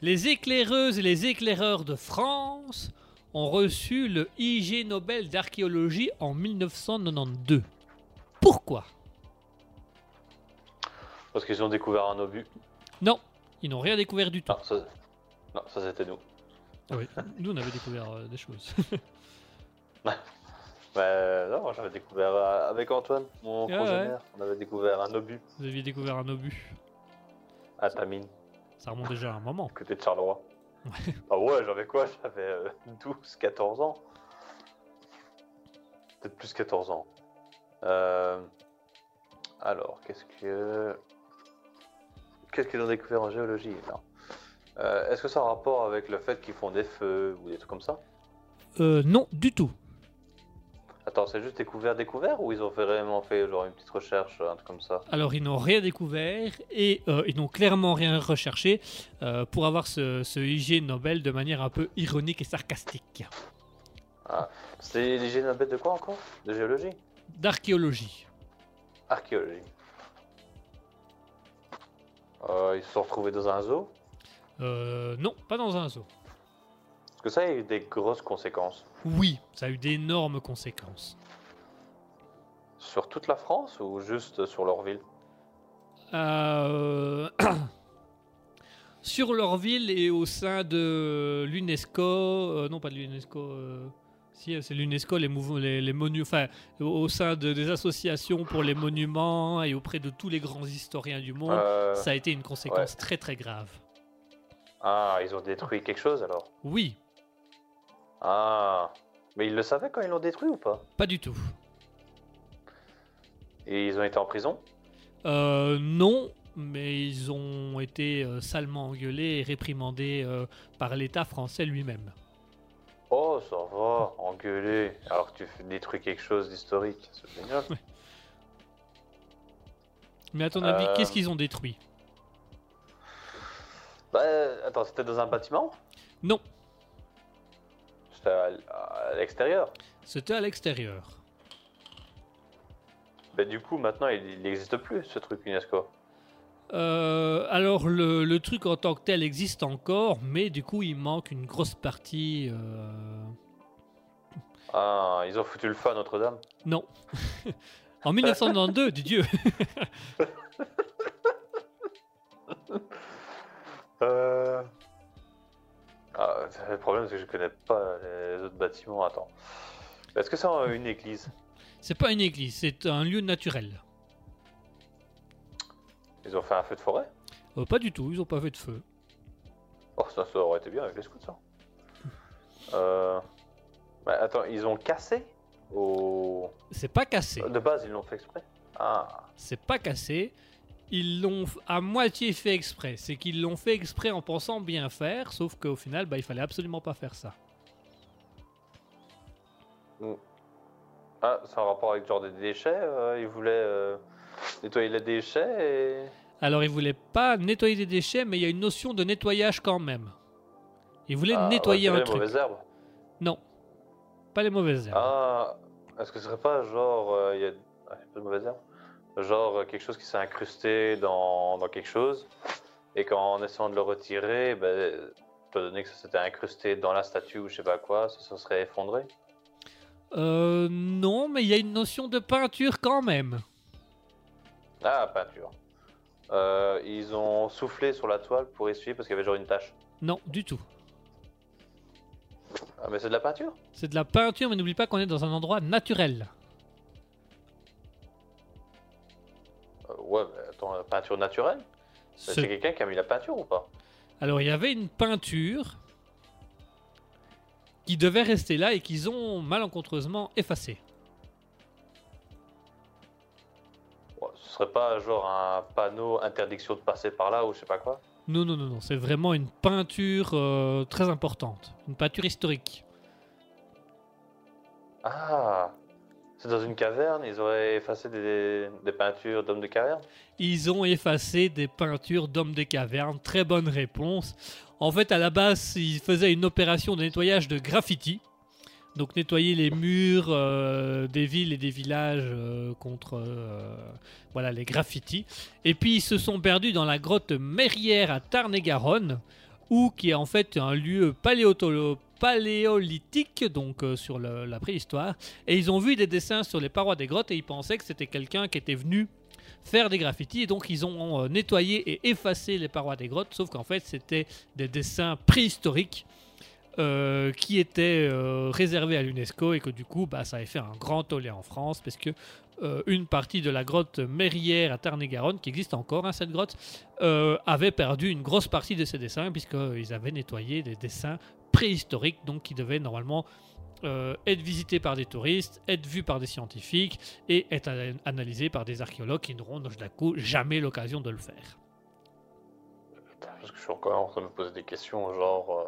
Les éclaireuses et les éclaireurs de France ont reçu le IG Nobel d'archéologie en 1992. Pourquoi? Parce qu'ils ont découvert un obus Non, ils n'ont rien découvert du tout. non ça, non, ça c'était nous Ah oui, nous on avait découvert euh, des choses. Bah, non, j'avais découvert euh, avec Antoine, mon Ah ouais. congénère. On avait découvert un obus Vous aviez découvert un obus. à Tamine, Ça remonte déjà à un moment. côté de Charleroi. Ouais. Ah ouais, j'avais quoi? J'avais euh, 12, 14 ans. Peut-être plus 14 ans. Euh, Alors, qu'est-ce que. Qu'est-ce qu'ils ont découvert en géologie non. Euh, Est-ce que ça a un rapport avec le fait qu'ils font des feux ou des trucs comme ça? Euh, non, du tout. Attends, c'est juste découvert, découvert ou ils ont vraiment fait genre une petite recherche, un truc comme ça? Alors, ils n'ont rien découvert et euh, ils n'ont clairement rien recherché euh, pour avoir ce, ce IG Nobel de manière un peu ironique et sarcastique. C'est l'hygiène Nobel de quoi encore? De géologie? D'archéologie. Archéologie. Euh, ils se sont retrouvés dans un zoo? Euh, non, pas dans un zoo. Parce que ça a eu des grosses conséquences. Oui, ça a eu d'énormes conséquences. Sur toute la France ou juste sur leur ville Euh, Sur leur ville et au sein de l'UNESCO, euh, non pas de l'UNESCO, euh, si c'est l'UNESCO, les, les, les monuments, enfin au, sein de, des associations pour les monuments et auprès de tous les grands historiens du monde, ça a été une conséquence très très grave. Ah, ils ont détruit quelque chose alors? Oui, Ah, mais ils le savaient quand ils l'ont détruit ou pas? Pas du tout. Et ils ont été en prison? Euh, non, mais ils ont été euh, salement engueulés et réprimandés euh, par l'État français lui-même. Oh, ça va, engueulé. Alors que tu fais détruire quelque chose d'historique, c'est génial. Mais à ton avis, Euh. qu'est-ce qu'ils ont détruit? Bah, attends, c'était dans un bâtiment? Non, C'était à, l'extérieur c'était à l'extérieur. Bah, du coup, maintenant, il n'existe plus, ce truc UNESCO. Euh, alors le, le truc en tant que tel existe encore, mais du coup il manque une grosse partie. euh, Ah, ils ont foutu le feu à Notre-Dame Non. en 1992, du Dieu. Euh... Ah, le problème, c'est que je connais pas les autres bâtiments. Attends. Est-ce que c'est une église? C'est pas une église, c'est un lieu naturel. Ils ont fait un feu de forêt? Euh, pas du tout, ils ont pas fait de feu. Oh, ça, ça aurait été bien avec les scouts, ça. Euh... bah, attends, ils ont cassé. C'est pas cassé. De base, ils l'ont fait exprès Ah, C'est pas cassé. Ils l'ont à moitié fait exprès. C'est qu'ils l'ont fait exprès en pensant bien faire, sauf qu'au final, bah, il fallait absolument pas faire ça. ah c'est en rapport avec genre des déchets euh, Ils voulaient euh, nettoyer les déchets et... Alors, ils voulaient pas nettoyer des déchets, mais il y a une notion de nettoyage quand même. Ils voulaient Ah, nettoyer un les truc. mauvaises herbes Non, pas les mauvaises herbes. Ah, est-ce que ce serait pas genre... euh, Il y a... ah, pas de mauvaises herbes Genre euh, quelque chose qui s'est incrusté dans, dans quelque chose et qu'en essayant de le retirer, ben, étant donné que ça s'était incrusté dans la statue ou je sais pas quoi, ça se serait effondré Euh, non, mais il y a une notion de peinture quand même. Ah, peinture. Euh, ils ont soufflé sur la toile pour essuyer parce qu'il y avait genre une tache. Non, du tout. Ah, mais c'est de la peinture? C'est de la peinture, mais n'oublie pas qu'on est dans un endroit naturel. Ouais, mais attends, la peinture naturelle Ce- C'est quelqu'un qui a mis la peinture ou pas? Alors, il y avait une peinture qui devait rester là et qu'ils ont malencontreusement effacée. Ouais, Ce serait pas genre un panneau interdiction de passer par là ou je sais pas quoi? Non, non, non, non, c'est vraiment une peinture euh, très importante. Une peinture historique. Ah C'est dans une caverne, ils auraient effacé des, peintures d'hommes de caverne? Ils ont effacé des peintures d'hommes des cavernes. Très bonne réponse. En fait, à la base, ils faisaient une opération de nettoyage de graffiti. Donc nettoyer les murs euh, des villes et des villages euh, contre euh, voilà les graffitis. Et puis ils se sont perdus dans la grotte Merrière à Tarn-et-Garonne, où qui est en fait un lieu paléoto- paléolithique, donc euh, sur la préhistoire. Et ils ont vu des dessins sur les parois des grottes et ils pensaient que c'était quelqu'un qui était venu faire des graffitis et donc ils ont euh, nettoyé et effacé les parois des grottes sauf qu'en fait c'était des dessins préhistoriques euh, qui étaient réservés à l'UNESCO et que du coup bah, ça avait fait un grand tollé en France parce que une partie de la grotte Merrière à Tarn-et-Garonne qui existe encore hein, cette grotte avait perdu une grosse partie de ses dessins puisqu'ils avaient nettoyé des dessins préhistoriques donc qui devaient normalement euh, être visités par des touristes, être vus par des scientifiques et être ana- analysés par des archéologues qui n'auront donc, d'un coup jamais l'occasion de le faire. Putain, Parce que je suis encore en train de me poser des questions, genre.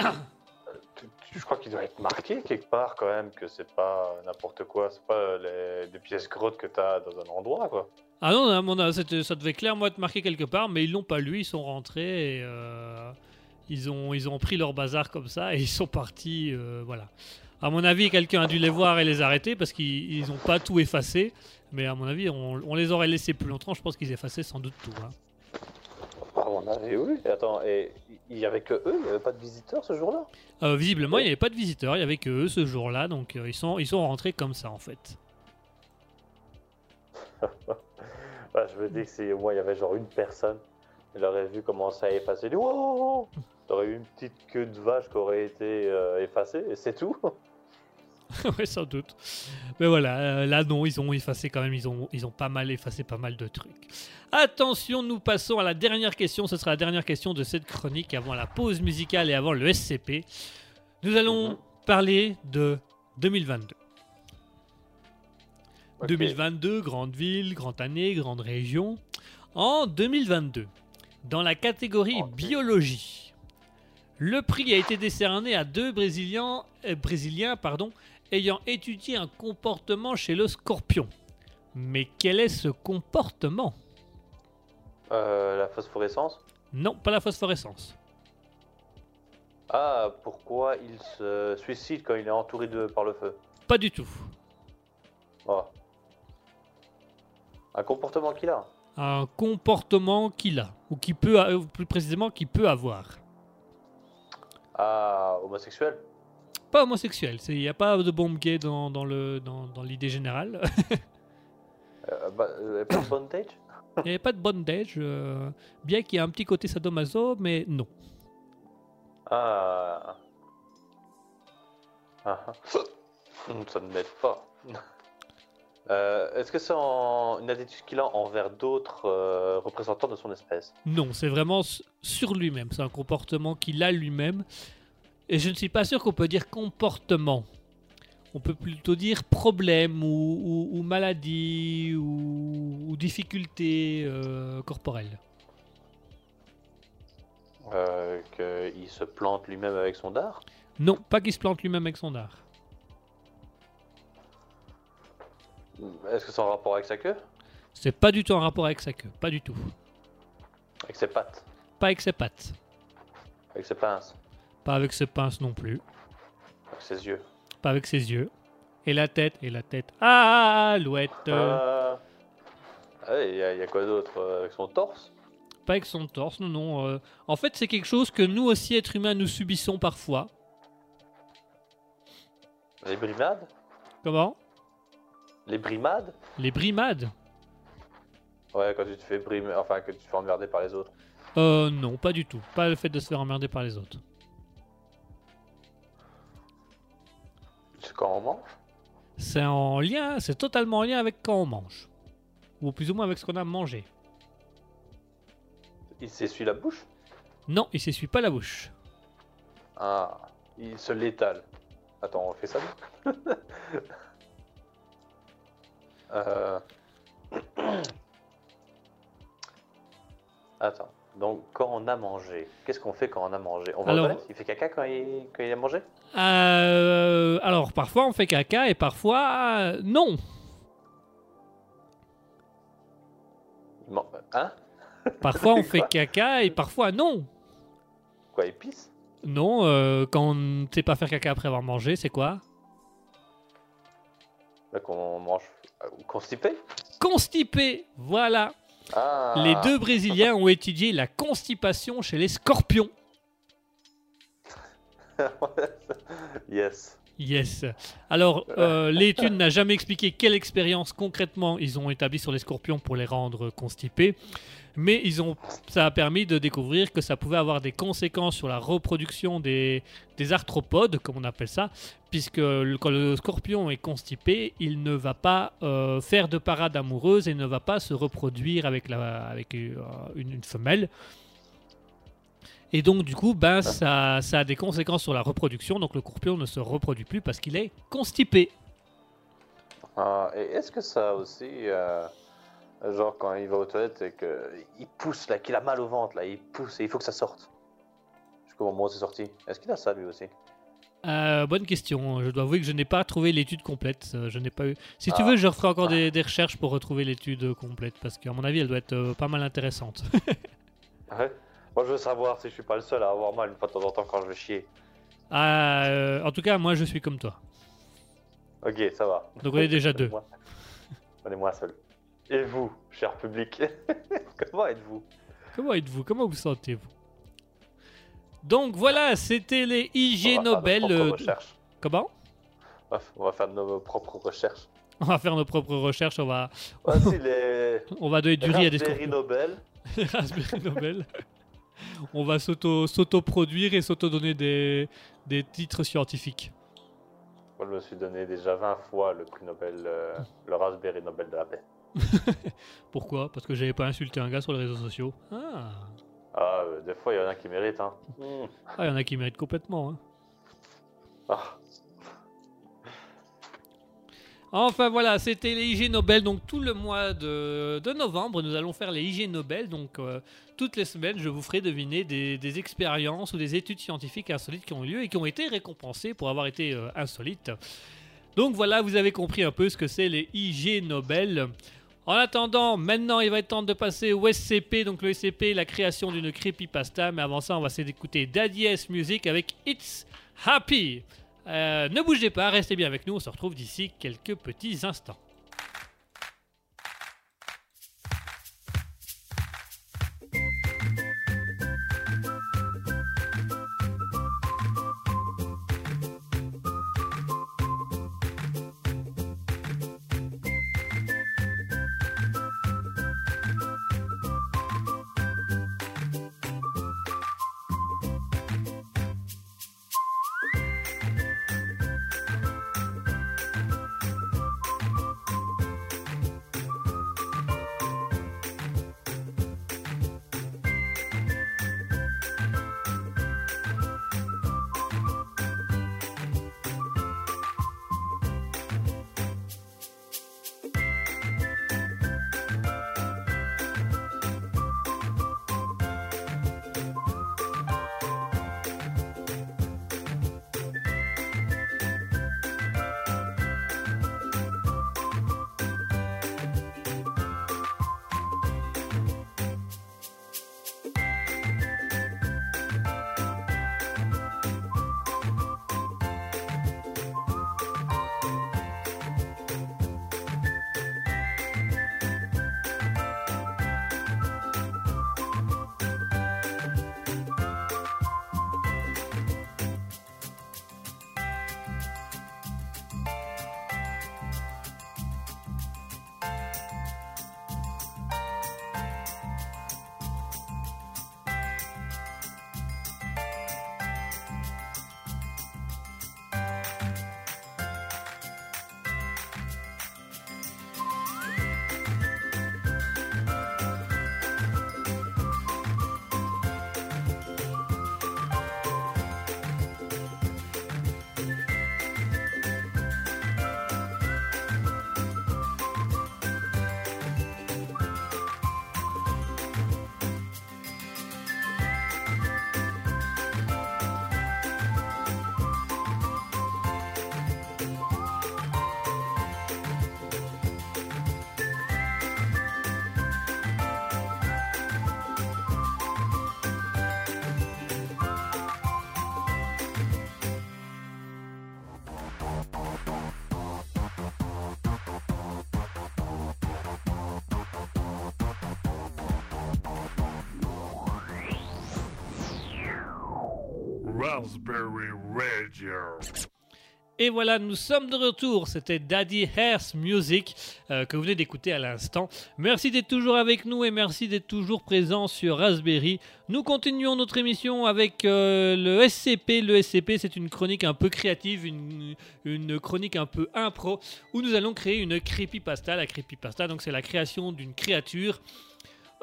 euh, tu- je crois qu'il doit être marqué quelque part quand même que c'est pas n'importe quoi, c'est pas les, des pièces grottes que t'as dans un endroit quoi. Ah non, c'était- ça devait clairement être marqué quelque part, mais ils l'ont pas lu, ils sont rentrés et euh, ils, ont, ils ont pris leur bazar comme ça et ils sont partis. euh, voilà. À mon avis, quelqu'un a dû les voir et les arrêter parce qu'ils n'ont pas tout effacé, mais à mon avis, on, on les aurait laissés plus longtemps. Je pense qu'ils effaçaient sans doute tout. hein. À mon avis, oui. Attends, et il y avait que eux, il y avait pas de visiteurs ce jour-là? Euh, visiblement, il n'y avait pas de visiteurs, il n'y avait que eux ce jour-là, donc euh, ils, sont, ils sont rentrés comme ça en fait. Ouais, je me dis que si au moins il y avait genre une personne, il aurait vu comment ça a effacé. Wow, aurait eu une petite queue de vache qui aurait été euh, effacée et c'est tout. ouais, sans doute. Mais voilà, euh, là non, ils ont effacé quand même, ils ont, ils ont pas mal effacé pas mal de trucs. Attention, nous passons à la dernière question. Ce sera la dernière question de cette chronique avant la pause musicale et avant le SCP. Nous allons Mhm. parler de 2022. Ok. 2022, grande ville, grande année, grande région. En 2022, dans la catégorie biologie, le prix a été décerné à deux Brésiliens, euh, Brésiliens pardon, ayant étudié un comportement chez le scorpion. Mais quel est ce comportement? Euh, la phosphorescence? Non, pas la phosphorescence. Ah, pourquoi il se suicide quand il est entouré de par le feu? Pas du tout. Oh. Un comportement qu'il a? Un comportement qu'il a, ou qui peut, plus précisément, qu'il peut avoir. Ah, homosexuel Pas homosexuel, il n'y a pas de bombe gay dans, dans le- dans- dans l'idée générale. euh, bah, euh, Pas de bondage Il n'y avait pas de bondage, euh, bien qu'il y ait un petit côté sadomaso, mais non. Ah. Ah, ah. Ça ne m'aide pas. Euh, Est-ce que c'est en... une attitude qu'il a envers d'autres euh, représentants de son espèce? Non, c'est vraiment sur lui-même. C'est un comportement qu'il a lui-même. Et je ne suis pas sûr qu'on peut dire comportement. On peut plutôt dire problème ou, ou- ou maladie ou, ou difficulté euh, corporelle. Qu'il se plante lui-même avec son dard? Non, pas qu'il se plante lui-même avec son art. Est-ce que c'est en rapport avec sa queue? C'est pas du tout en rapport avec sa queue. Pas du tout. Avec ses pattes? Pas avec ses pattes. Avec ses pinces? Pas avec ses pinces non plus. Avec ses yeux? Pas avec ses yeux. Et la tête, et la tête. Ah, alouette. Euh, ah, Il y, a- y a quoi d'autre euh, Avec son torse? Pas avec son torse, non, non. euh, En fait, c'est quelque chose que nous aussi, êtres humains, nous subissons parfois. Les brimades Comment? Les brimades? Les brimades? Ouais, quand tu te fais brimer, enfin que tu te fais emmerder par les autres. Euh, non, pas du tout. Pas le fait de se faire emmerder par les autres. C'est quand on mange? C'est en lien, c'est totalement en lien avec quand on mange. Ou plus ou moins avec ce qu'on a mangé. Il s'essuie la bouche? Non, il s'essuie pas la bouche. Ah, il se l'étale. Attends, on fait ça euh... Attends, donc quand on a mangé, qu'est-ce qu'on fait quand on a mangé? On va Alors- Il fait caca quand il, quand il a mangé? Euh, alors, parfois on fait caca et parfois euh, non. Hein? Parfois on fait caca et parfois non. Quoi, il pisse? Non, euh, quand on ne sait pas faire caca après avoir mangé, c'est quoi? Là qu'on mange constipé Constipé, voilà. Ah Les deux Brésiliens ont étudié la constipation chez les scorpions. yes. Yes. Alors, euh, l'étude n'a jamais expliqué quelle expérience concrètement ils ont établi sur les scorpions pour les rendre constipés, mais ils ont, ça a permis de découvrir que ça pouvait avoir des conséquences sur la reproduction des, des arthropodes, comme on appelle ça, puisque le- quand le scorpion est constipé, il ne va pas euh, faire de parade amoureuse et ne va pas se reproduire avec, la, avec euh, une, femelle. Et donc, du coup, ben, ça, ça a des conséquences sur la reproduction. Donc, le scorpion ne se reproduit plus parce qu'il est constipé. Ah, est-ce que ça aussi, euh, genre quand il va aux toilettes et qu'il pousse, là, qu'il a mal au ventre, là, il pousse et il faut que ça sorte Jusqu'au moment où c'est sorti. Est-ce qu'il a ça lui aussi? Euh, bonne question. Je dois avouer que je n'ai pas trouvé l'étude complète. Euh, Je n'ai pas eu. Si tu Ah. veux, je referai encore des, des recherches pour retrouver l'étude complète parce qu'à mon avis, elle doit être euh, pas mal intéressante. Ouais. Moi je veux savoir si je suis pas le seul à avoir mal une fois de temps en temps quand je vais chier. Ah, euh, en tout cas, moi, je suis comme toi. Ok, ça va. Donc, on est déjà deux. On est moins seul. Et vous, cher public Comment êtes-vous? Comment êtes-vous? Comment vous sentez-vous? Donc voilà, c'était les IG Nobel. euh. Comment? On va- faire nos propres recherches. On va faire nos propres recherches. On va, Voici les on va donner du riz à des Raspberry scorpions. Nobel. Les Raspberry Nobel. On va s'auto- s'auto-produire et s'auto-donner des, des titres scientifiques. Moi je me suis donné déjà 20 fois le prix Nobel, euh, le Raspberry Nobel de la paix. Pourquoi? Parce que j'avais pas insulté un gars sur les réseaux sociaux. Ah, Ah, euh, des fois il y en a qui méritent, hein. Ah, il y en a qui méritent complètement. hein. Ah. Enfin voilà, c'était les IG Nobel. Donc tout le mois de, de novembre, nous allons faire les IG Nobel. Donc euh, toutes les semaines, je vous ferai deviner des, des expériences ou des études scientifiques insolites qui ont eu lieu et qui ont été récompensées pour avoir été euh, insolites. Donc voilà, vous avez compris un peu ce que c'est les IG Nobel. En attendant, maintenant il va être temps de passer au SCP. Donc le SCP, la création d'une creepypasta. Mais avant ça, on va essayer d'écouter Daddy Music avec It's Happy. Euh, ne bougez pas, restez bien avec nous. On se retrouve d'ici quelques petits instants. Raspberry Radio. Et voilà, nous sommes de retour. C'était Daddy Hair's Music euh, que vous venez d'écouter à l'instant. Merci d'être toujours avec nous et merci d'être toujours présent sur Raspberry. Nous continuons notre émission avec euh, le SCP. Le SCP, c'est une chronique un peu créative, une, chronique un peu impro, où nous allons créer une creepypasta. La creepypasta, donc c'est la création d'une créature.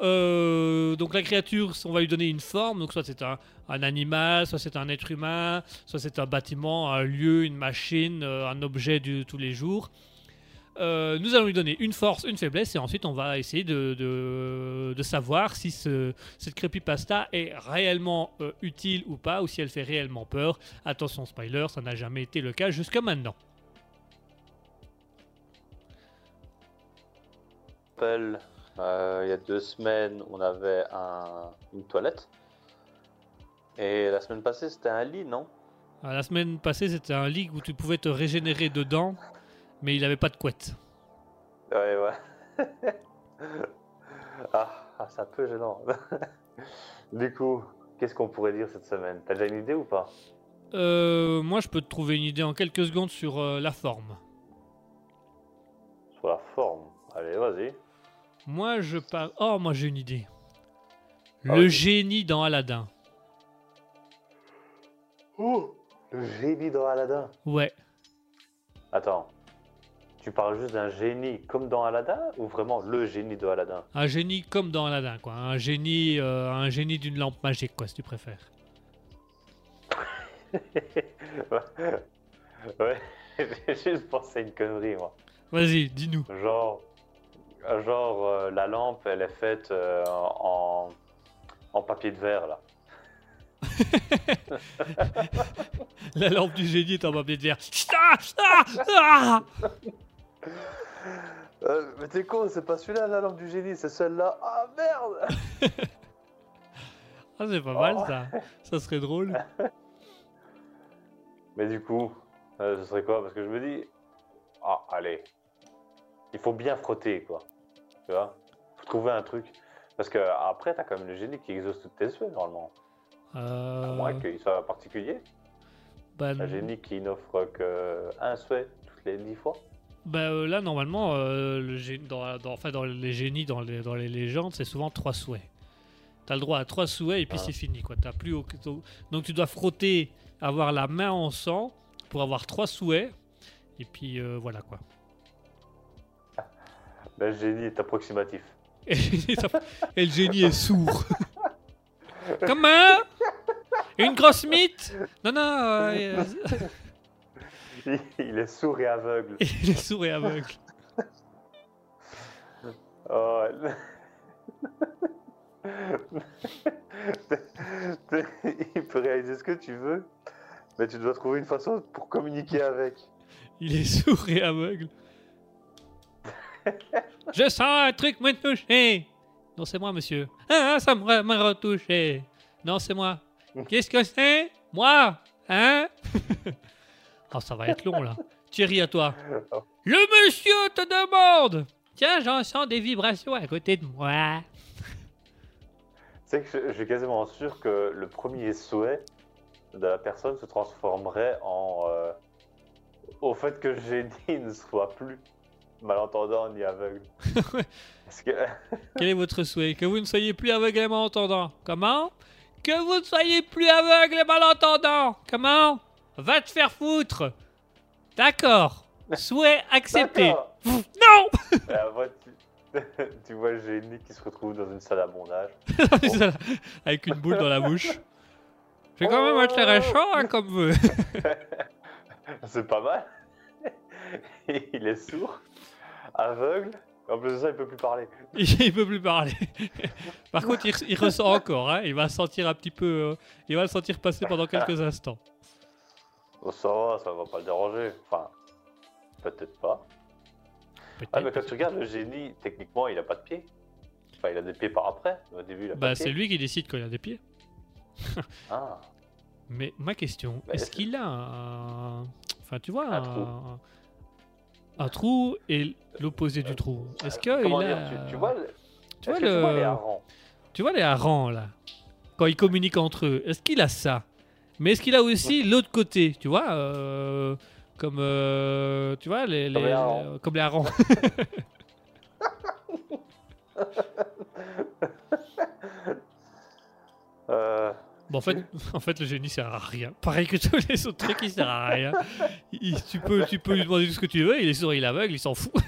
Euh, donc la créature, on va lui donner une forme, donc soit c'est un, un animal, soit c'est un être humain, soit c'est un bâtiment, un lieu, une machine, euh, un objet de tous les jours. Euh, nous allons lui donner une force, une faiblesse, et ensuite on va essayer de, de- savoir si ce- cette creepypasta est réellement euh, utile ou pas, ou si elle fait réellement peur. Attention spoiler, ça n'a jamais été le cas jusqu'à maintenant. il y a deux semaines, on avait un- une toilette. Et la semaine passée, c'était un lit, non? Euh, la semaine passée, c'était un lit où tu pouvais te régénérer dedans, mais il n'avait pas de couette. Ouais, ouais. ah, ah, c'est un peu gênant. du coup, qu'est-ce qu'on pourrait dire cette semaine? T'as déjà une idée ou pas? Euh, moi, je peux te trouver une idée en quelques secondes sur euh, la forme. Sur la forme? Allez, vas-y. Moi, je parle. Oh, moi, j'ai une idée. Le Ah, ok. génie dans Aladdin. Oh Le génie dans Aladdin. Ouais. Attends. Tu parles juste d'un génie comme dans Aladdin ou vraiment le génie de Aladdin? Un génie comme dans Aladdin, quoi. Un génie, euh, un génie d'une lampe magique, quoi, si tu préfères. Ouais, j'ai juste pensé à une connerie, moi. Vas-y, dis-nous. Genre, genre euh, la lampe, elle est faite euh, en, en papier de verre, là. La lampe du génie est en de verre. Ah, ah, ah Euh, mais t'es con, c'est pas celui-là, la lampe du génie, c'est celle-là. Ah merde Ah, c'est pas mal, Oh. ça. Ça serait drôle. Mais du coup, euh, ce serait quoi? Parce que je me dis, ah, allez, il faut bien frotter, quoi. Tu vois? Faut trouver un truc. Parce que après, t'as quand même le génie qui exauce toutes tes souhaits, normalement. À Euh, moins qu'il soit particulier. bah, Un génie qui n'offre que un souhait toutes les dix fois. Bah euh, là normalement euh, le gé- dans, dans- enfin, dans les génies dans les, dans les légendes c'est souvent trois souhaits. T'as le droit à trois souhaits et puis Ah. c'est fini quoi. T'as plus donc tu dois frotter, avoir la main en sang pour avoir trois souhaits et puis euh, voilà quoi. Le génie est approximatif. Et le génie est sourd. Comment Une grosse mythe? Non non. euh, Il est sourd et aveugle. il est sourd et aveugle. Oh, il peut réaliser ce que tu veux, mais tu dois trouver une façon pour communiquer avec. Il est sourd et aveugle. Je sens un truc me toucher. Non, c'est moi, monsieur. Ah, ça m'a m'a retouché. Non, c'est moi. Qu'est-ce que c'est? Moi? Hein? Oh, ça va être long, là. Thierry, à toi. Le monsieur te demande Tiens, j'en sens des vibrations à côté de moi. Tu sais que je, je suis quasiment sûr que le premier souhait de la personne se transformerait en euh, au fait que le génie ne soit plus malentendant ni aveugle. Parce que Quel est votre souhait? Que vous ne soyez plus aveugle et malentendant. Comment? Que vous ne soyez plus aveugle et malentendant. Comment? Va te faire foutre. D'accord. Souhait accepté. Non Et après, tu, tu vois génie qui se retrouve dans une salle à bondage. Avec une boule dans la bouche. C'est quand même intéressant hein, comme vœu. C'est pas mal. il est sourd, aveugle. En plus de ça, il peut plus parler. Il peut plus parler. Par contre, il, il ressent encore. hein. Il va sentir un petit peu. euh, il va le sentir passer pendant quelques instants. Oh, ça va, ça va pas le déranger. Enfin, peut-être pas. Ah, mais quand tu regardes le génie, techniquement, il a pas de pieds. Enfin, il a des pieds par après. Au début, il a pas Bah, de c'est pieds. lui qui décide quand il a des pieds. Ah, Mais ma question, Bah, est-ce qu'il a un Enfin, tu vois, Un un, trou. Un- trou et l'opposé du trou. Est-ce que Comment il dire, a... tu, tu vois, le- tu vois est-ce que tu vois les le... harengs Tu vois les harengs là Quand ils communiquent entre eux, est-ce qu'il a ça? Mais est-ce qu'il a aussi l'autre côté Tu vois euh, Comme. euh, tu vois les, Comme les harengs. Comme les harengs. Euh, Bon, en fait, en fait, le génie sert à rien. Pareil que tous les autres trucs, il sert à rien. Tu, peux, tu peux lui demander tout ce que tu veux, il est sourd, il est aveugle, il s'en fout.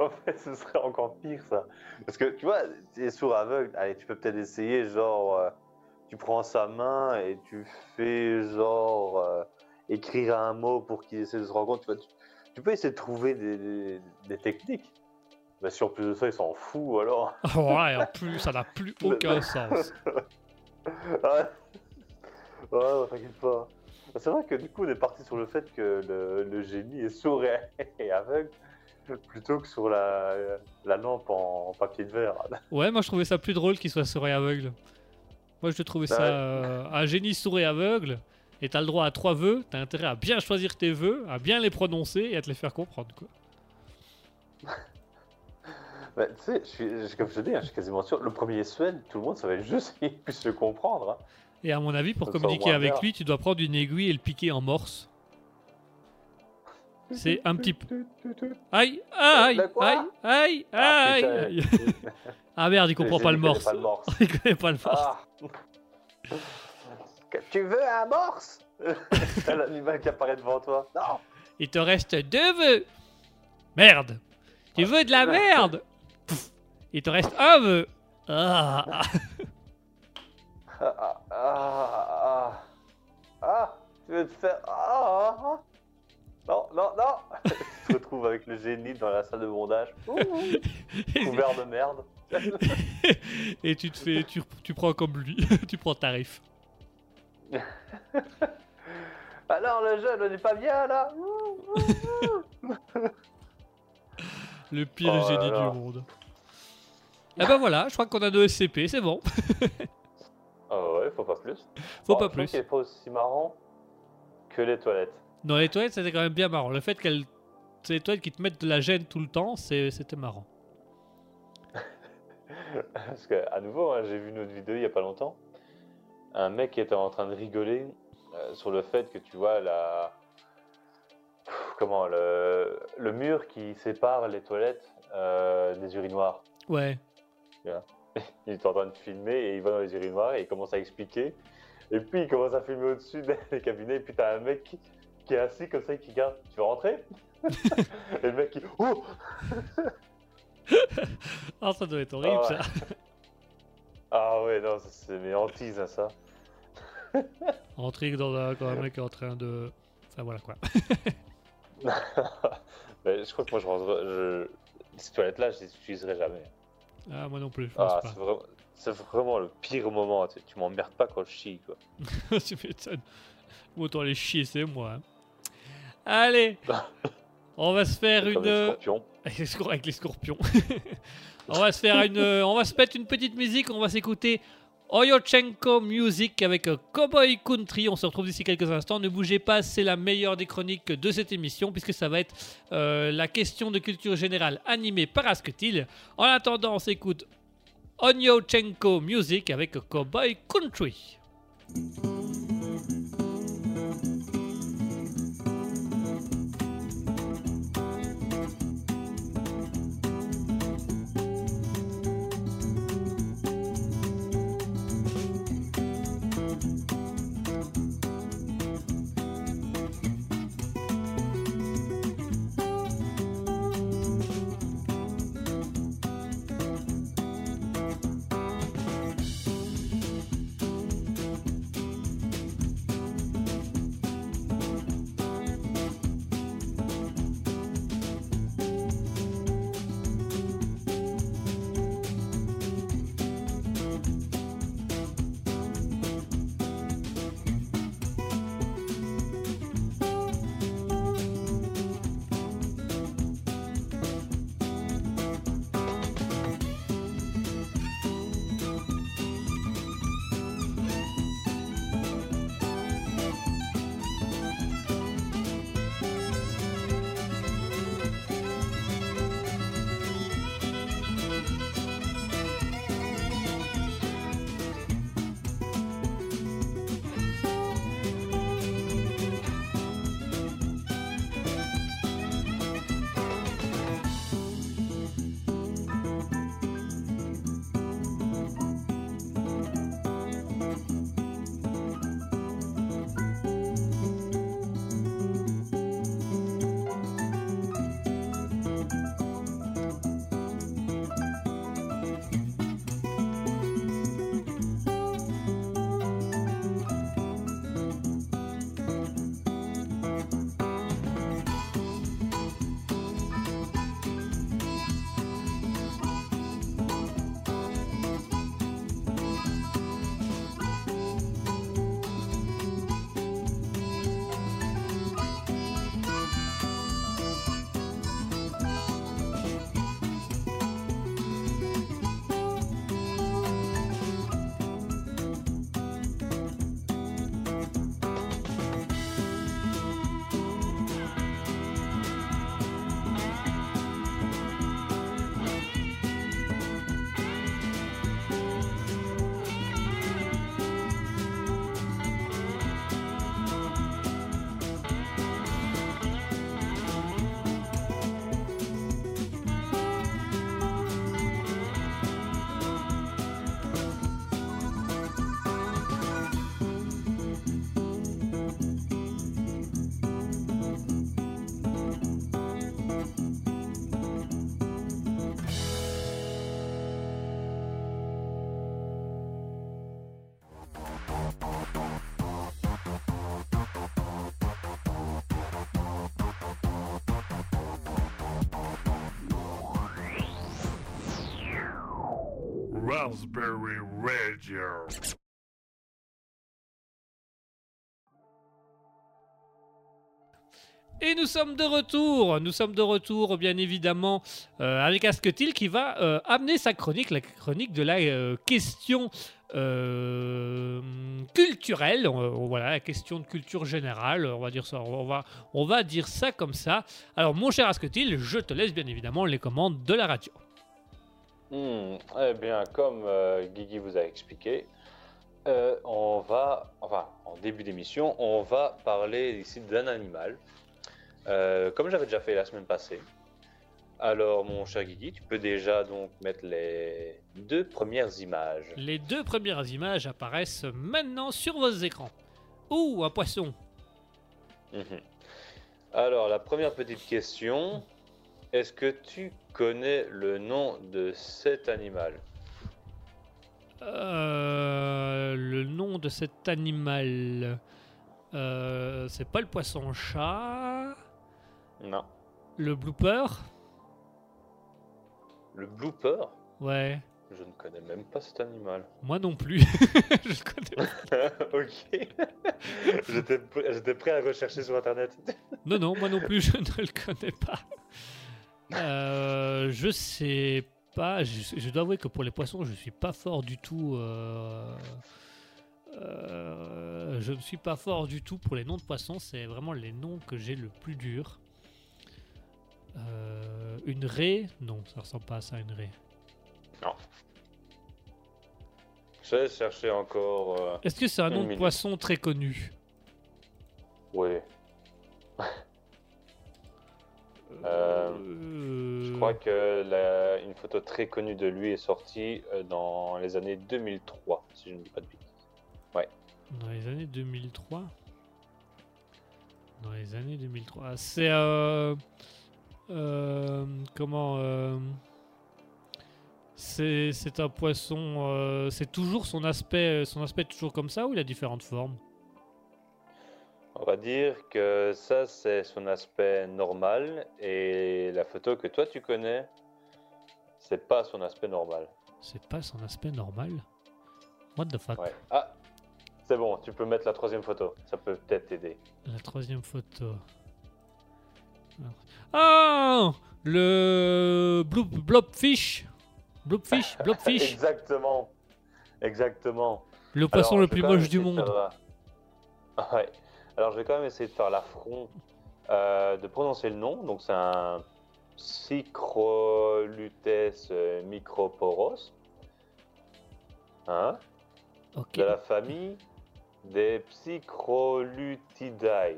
en fait, ce serait encore pire ça. Parce que tu vois, tu es sourd aveugle, allez, tu peux peut-être essayer, genre, euh, tu prends sa main et tu fais, genre, euh, écrire un mot pour qu'il essaie de se rendre compte. Tu, peux essayer de trouver des techniques. Mais si en plus de ça, il s'en fout alors. ouais, en plus, ça n'a plus aucun sens. ouais, ouais, t'inquiète pas. C'est vrai que du coup, on est parti sur le fait que le, le génie est sourd et, aveugle plutôt que sur la, la lampe en, papier de verre. Ouais, moi je trouvais ça plus drôle qu'il soit sourd et aveugle. Moi je trouvais ça Ouais. euh, un génie sourd et aveugle. Et t'as le droit à trois vœux, t'as intérêt à bien choisir tes vœux, à bien les prononcer et à te les faire comprendre. Quoi. Mais tu sais, je suis, comme je te dis, hein, je suis quasiment sûr, le premier Suède, tout le monde savait juste qu'il puisse le comprendre. hein. Et à mon avis, pour communiquer avec faire. lui, tu dois prendre une aiguille et le piquer en morse. C'est un petit peu. Aïe, aïe, aïe, aïe, Ah, aïe. Ah merde, il comprend pas le morse. pas le morse. Il connaît pas le morse. Ah. Que tu veux un morse? T'as l'animal qui apparaît devant toi. Non Il te reste deux vœux. Merde. Tu veux de la merde? Il te reste un vœu. Ah. Ah, ah, ah, ah. Ah, tu veux te faire. Ah, ah, ah. Non, non, non Tu te retrouves avec le génie dans la salle de bondage, couvert de merde. Et tu te fais, tu, tu prends comme lui. tu prends tarif. Alors le jeune, on n'est pas bien là. Le pire Oh génie là. du monde. Eh ben voilà, je crois qu'on a deux SCP, c'est bon. Ah ouais, faut pas plus. Faut Bon, pas je plus. qu'il est pas aussi marrant que les toilettes. Dans les toilettes, c'était quand même bien marrant. Le fait qu'elles. C'est les toilettes qui te mettent de la gêne tout le temps, c'est- c'était marrant. Parce que, à nouveau, hein, j'ai vu une autre vidéo il y a pas longtemps. Un mec qui était en train de rigoler euh, sur le fait que tu vois la. Pff, Comment le, le mur qui sépare les toilettes euh, des urinoirs. Ouais. Il est en train de filmer et il va dans les urinoirs et il commence à expliquer. Et puis il commence à filmer au-dessus des cabinets. Et puis t'as un mec qui, qui est assis comme ça et qui regarde. Tu veux rentrer? Et le mec qui. Oh Ah, ça doit être horrible Ah ouais. ça. Ah ouais, non, c'est mes hantises, hein, ça. Rentrer dans un, quand un mec est en train de. Enfin voilà quoi. Mais je crois que moi, je rentrerai. Je... Ces toilettes-là, je les utiliserai jamais. Ah, moi non plus, je pense Ah, pas. c'est vraiment... le pire moment. Tu, tu m'emmerdes pas quand je chie, quoi. tu m'étonnes. Autant aller chier, c'est moi. hein. Allez, on va se faire une. les les, avec les scorpions. on va se faire une. On va se mettre une petite musique. On va s'écouter Oyochenko Music avec Cowboy Country. On se retrouve d'ici quelques instants. Ne bougez pas, c'est la meilleure des chroniques de cette émission puisque ça va être euh, la question de culture générale animée par Asketil. En attendant, on s'écoute Onyochenko Music avec Cowboy Country. Et nous sommes de retour, nous sommes de retour bien évidemment euh, avec Asketil qui va euh, amener sa chronique, la chronique de la euh, question culturelle, euh, voilà, la question de culture générale, on va dire ça, on va, on va dire ça comme ça. Alors mon cher Asketil, je te laisse bien évidemment les commandes de la radio. Hmm, eh bien, comme euh, Guigui vous a expliqué, euh, on va, enfin, en début d'émission, on va parler ici d'un animal, euh, comme j'avais déjà fait la semaine passée. Alors, mon cher Guigui, tu peux déjà donc mettre les deux premières images. Les deux premières images apparaissent maintenant sur vos écrans. Ouh, un poisson. Mhm. Alors, la première petite question, est-ce que tu connais le nom de cet animal? Euh, le nom de cet animal, euh, c'est pas le poisson-chat. Non. Le blooper? Le blooper? Ouais, Je ne connais même pas cet animal. moi non plus. Je le connais pas. ok. J'étais j'étais prêt à rechercher sur internet. Non, non, moi non plus, je ne le connais pas. Euh, je sais pas. Je, je dois avouer que pour les poissons, je suis pas fort du tout. euh, euh, je ne suis pas fort du tout pour les noms de poissons. C'est vraiment les noms que j'ai le plus dur. Une raie Non, ça ressemble pas à ça, une raie. Je vais chercher encore. Est-ce que c'est un nom de poisson très connu? Oui. Je crois que la- une photo très connue de lui est sortie euh, dans les années 2003, si je ne dis pas de bêtises. Dans les années 2003 Dans les années 2003. C'est. Euh, euh, comment. euh, c'est c'est un poisson. c'est toujours son aspect. Son aspect est toujours comme ça ou il a différentes formes? On va dire que ça, c'est son aspect normal et la photo que toi tu connais, c'est pas son aspect normal. C'est pas son aspect normal? What the fuck? Ouais. Ah, c'est bon, tu peux mettre la troisième photo. Ça peut peut-être t'aider. La troisième photo. Ah Le bloop, blobfish Blobfish Blobfish Exactement. Exactement. Le poisson Alors, le plus moche du monde. Ouais. Alors, je vais quand même essayer de faire l'affront euh, de prononcer le nom. Donc, c'est un Psychrolutes euh, microporos. Hein Ok. De la famille des Psychrolutidae.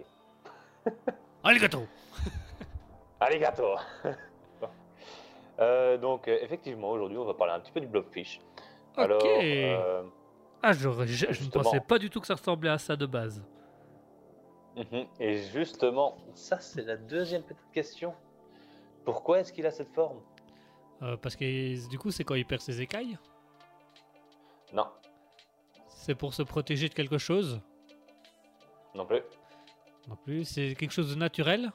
Alligator Arigato Euh, Donc, effectivement, aujourd'hui, on va parler un petit peu du blobfish. Alors, Ok. euh, Ah, je, je ne pensais pas du tout que ça ressemblait à ça de base. Mhm. Et justement, ça c'est la deuxième petite question. Pourquoi est-ce qu'il a cette forme? Euh, parce que du coup, c'est quand il perd ses écailles? Non, C'est pour se protéger de quelque chose? Non plus. Non plus. C'est quelque chose de naturel?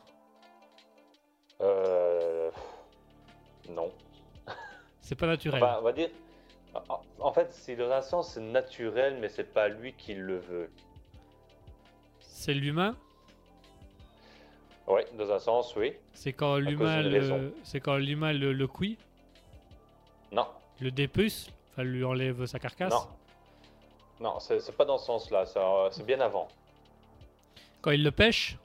Euh... Non. C'est pas naturel. Enfin, on va dire. en- fait, c'est dans un sens c'est naturel, mais c'est pas lui qui le veut. C'est l'humain? Oui, dans un sens, oui. C'est quand l'humain le... c'est quand l'humain le, le cuit, Non, le dépuce, enfin lui enlève sa carcasse? non. Non, c'est pas dans ce sens-là, c'est bien avant. Quand il le pêche,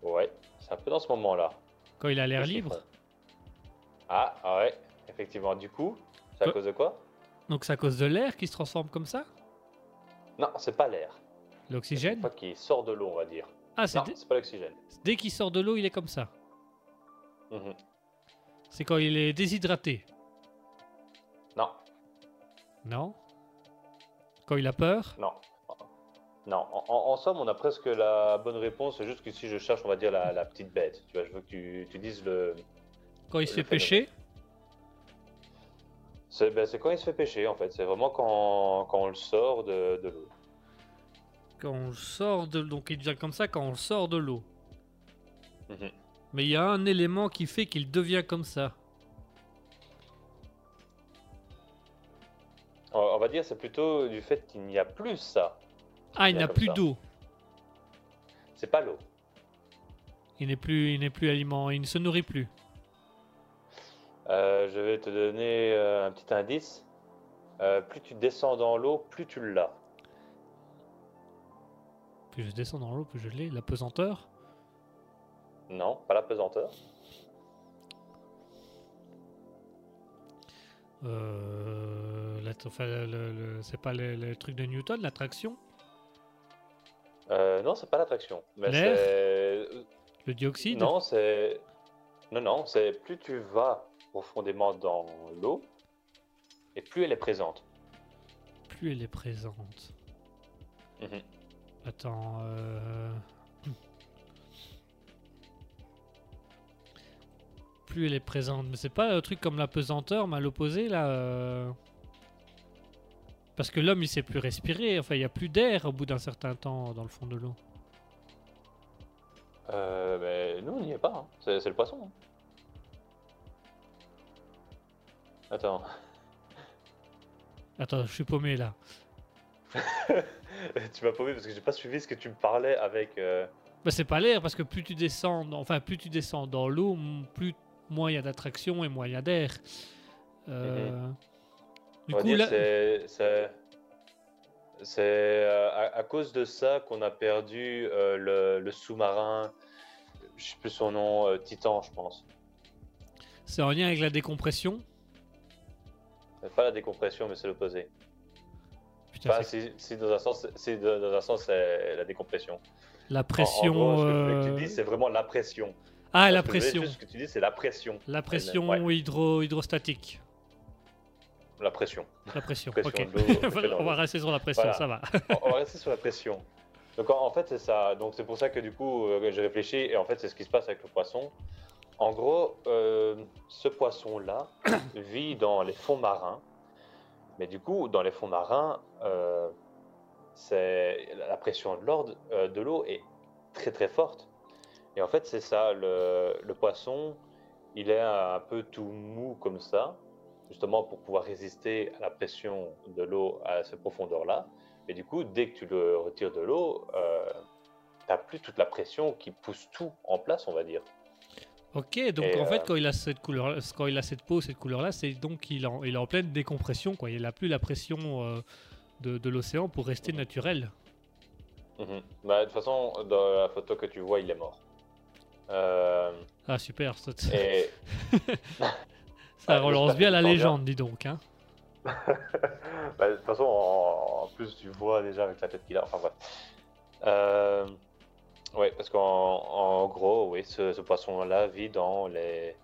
Ouais, c'est un peu dans ce moment-là. quand il a l'air libre? Ah, ah ouais, effectivement. Du coup, c'est à cause de quoi? Donc c'est à cause de l'air qui se transforme comme ça? Non, c'est pas l'air. L'oxygène fois qu'il sort de l'eau, on va dire. Ah, c'est pas l'oxygène. dès qu'il sort de l'eau, il est comme ça. Mhm. C'est quand il est déshydraté. Non, Non Quand il a peur non. Non, en, en- en somme, on a presque la bonne réponse. C'est juste que si je cherche, on va dire la, la petite bête. Tu vois, je veux que tu, tu dises le. Quand il se fait pêcher C'est ben, quand il se fait pêcher, en fait. C'est vraiment quand, quand on le sort de, de l'eau. Quand on sort de donc il devient comme ça quand on sort de l'eau. Mhm. Mais il y a un élément qui fait qu'il devient comme ça. on va dire c'est plutôt du fait qu'il n'y a plus ça. Ah, il n'a comme plus d'eau. C'est pas l'eau. Il n'est plus, il n'est plus aliment. Il ne se nourrit plus. Euh, je vais te donner euh, un petit indice. Euh, plus tu descends dans l'eau, plus tu l'as. Je descends dans l'eau, plus je l'ai. La pesanteur? Non, pas la pesanteur. Euh, la- enfin, le- c'est pas le, le truc de Newton, l'attraction? Euh, non, c'est pas l'attraction. Mais L'air? c'est. Le dioxyde? Non, c'est. Non, non, c'est plus tu vas profondément dans l'eau, et plus elle est présente. Plus elle est présente. Mhm. Attends. euh, Plus elle est présente. Mais c'est pas un truc comme la pesanteur, mais à l'opposé là. euh, Parce que l'homme il sait plus respirer. Enfin, il y a plus d'air au bout d'un certain temps dans le fond de l'eau. Euh, mais nous, on n'y est pas. hein. C'est c'est le poisson. hein. Attends. Attends, je suis paumé là. tu m'as paumé parce que j'ai pas suivi ce que tu me parlais avec. euh, Bah, c'est pas l'air parce que plus tu descends, dans- enfin plus tu descends dans l'eau, plus moins il y a d'attraction et moins il y a d'air. Euh, Du on va coup là, c'est euh, à, à cause de ça qu'on a perdu euh, le, le sous-marin. Je sais plus son nom, Titan, je pense. c'est en lien avec la décompression? Pas la décompression, mais c'est l'opposé. Putain, Enfin, c'est- dans un sens, c'est dans un sens la décompression. la En- en pression. gros, ce que que euh, tu dis, c'est vraiment la pression. Ah, la pression. Ce que tu dis, c'est la pression. La pression Ouais. hydro hydrostatique. La pression. La pression. Pression ok. On va rester sur la pression, Voilà. ça va. on on va rester sur la pression. Donc en, en fait c'est ça. Donc c'est pour ça que du coup euh, j'ai réfléchi et en fait c'est ce qui se passe avec le poisson. En gros, euh, ce poisson-là vit dans les fonds marins, mais du coup dans les fonds marins, euh, la pression euh, de l'eau est très très forte. Et en fait c'est ça. Le, poisson, il est un peu tout mou comme ça, justement pour pouvoir résister à la pression de l'eau à cette profondeur-là. Et du coup, dès que tu le retires de l'eau, euh, t'as plus toute la pression qui pousse tout en place, on va dire. Ok, donc Et, en fait, euh, quand il a cette couleur, quand il a cette peau, cette couleur-là, c'est donc qu'il est en, il est en pleine décompression, quoi. Il n'a plus la pression euh, de, de l'océan pour rester naturel. Mhm. Bah, de toute façon, dans la photo que tu vois, il est mort. Euh, Ah super, ça, et ça Ouais, relance bien la légende, dis donc. Hein. bah, de toute façon, en, en plus, tu vois déjà avec la tête qu'il a. Enfin bref. Euh, ouais, parce qu'en en gros, oui, ce, ce poisson-là vit dans les,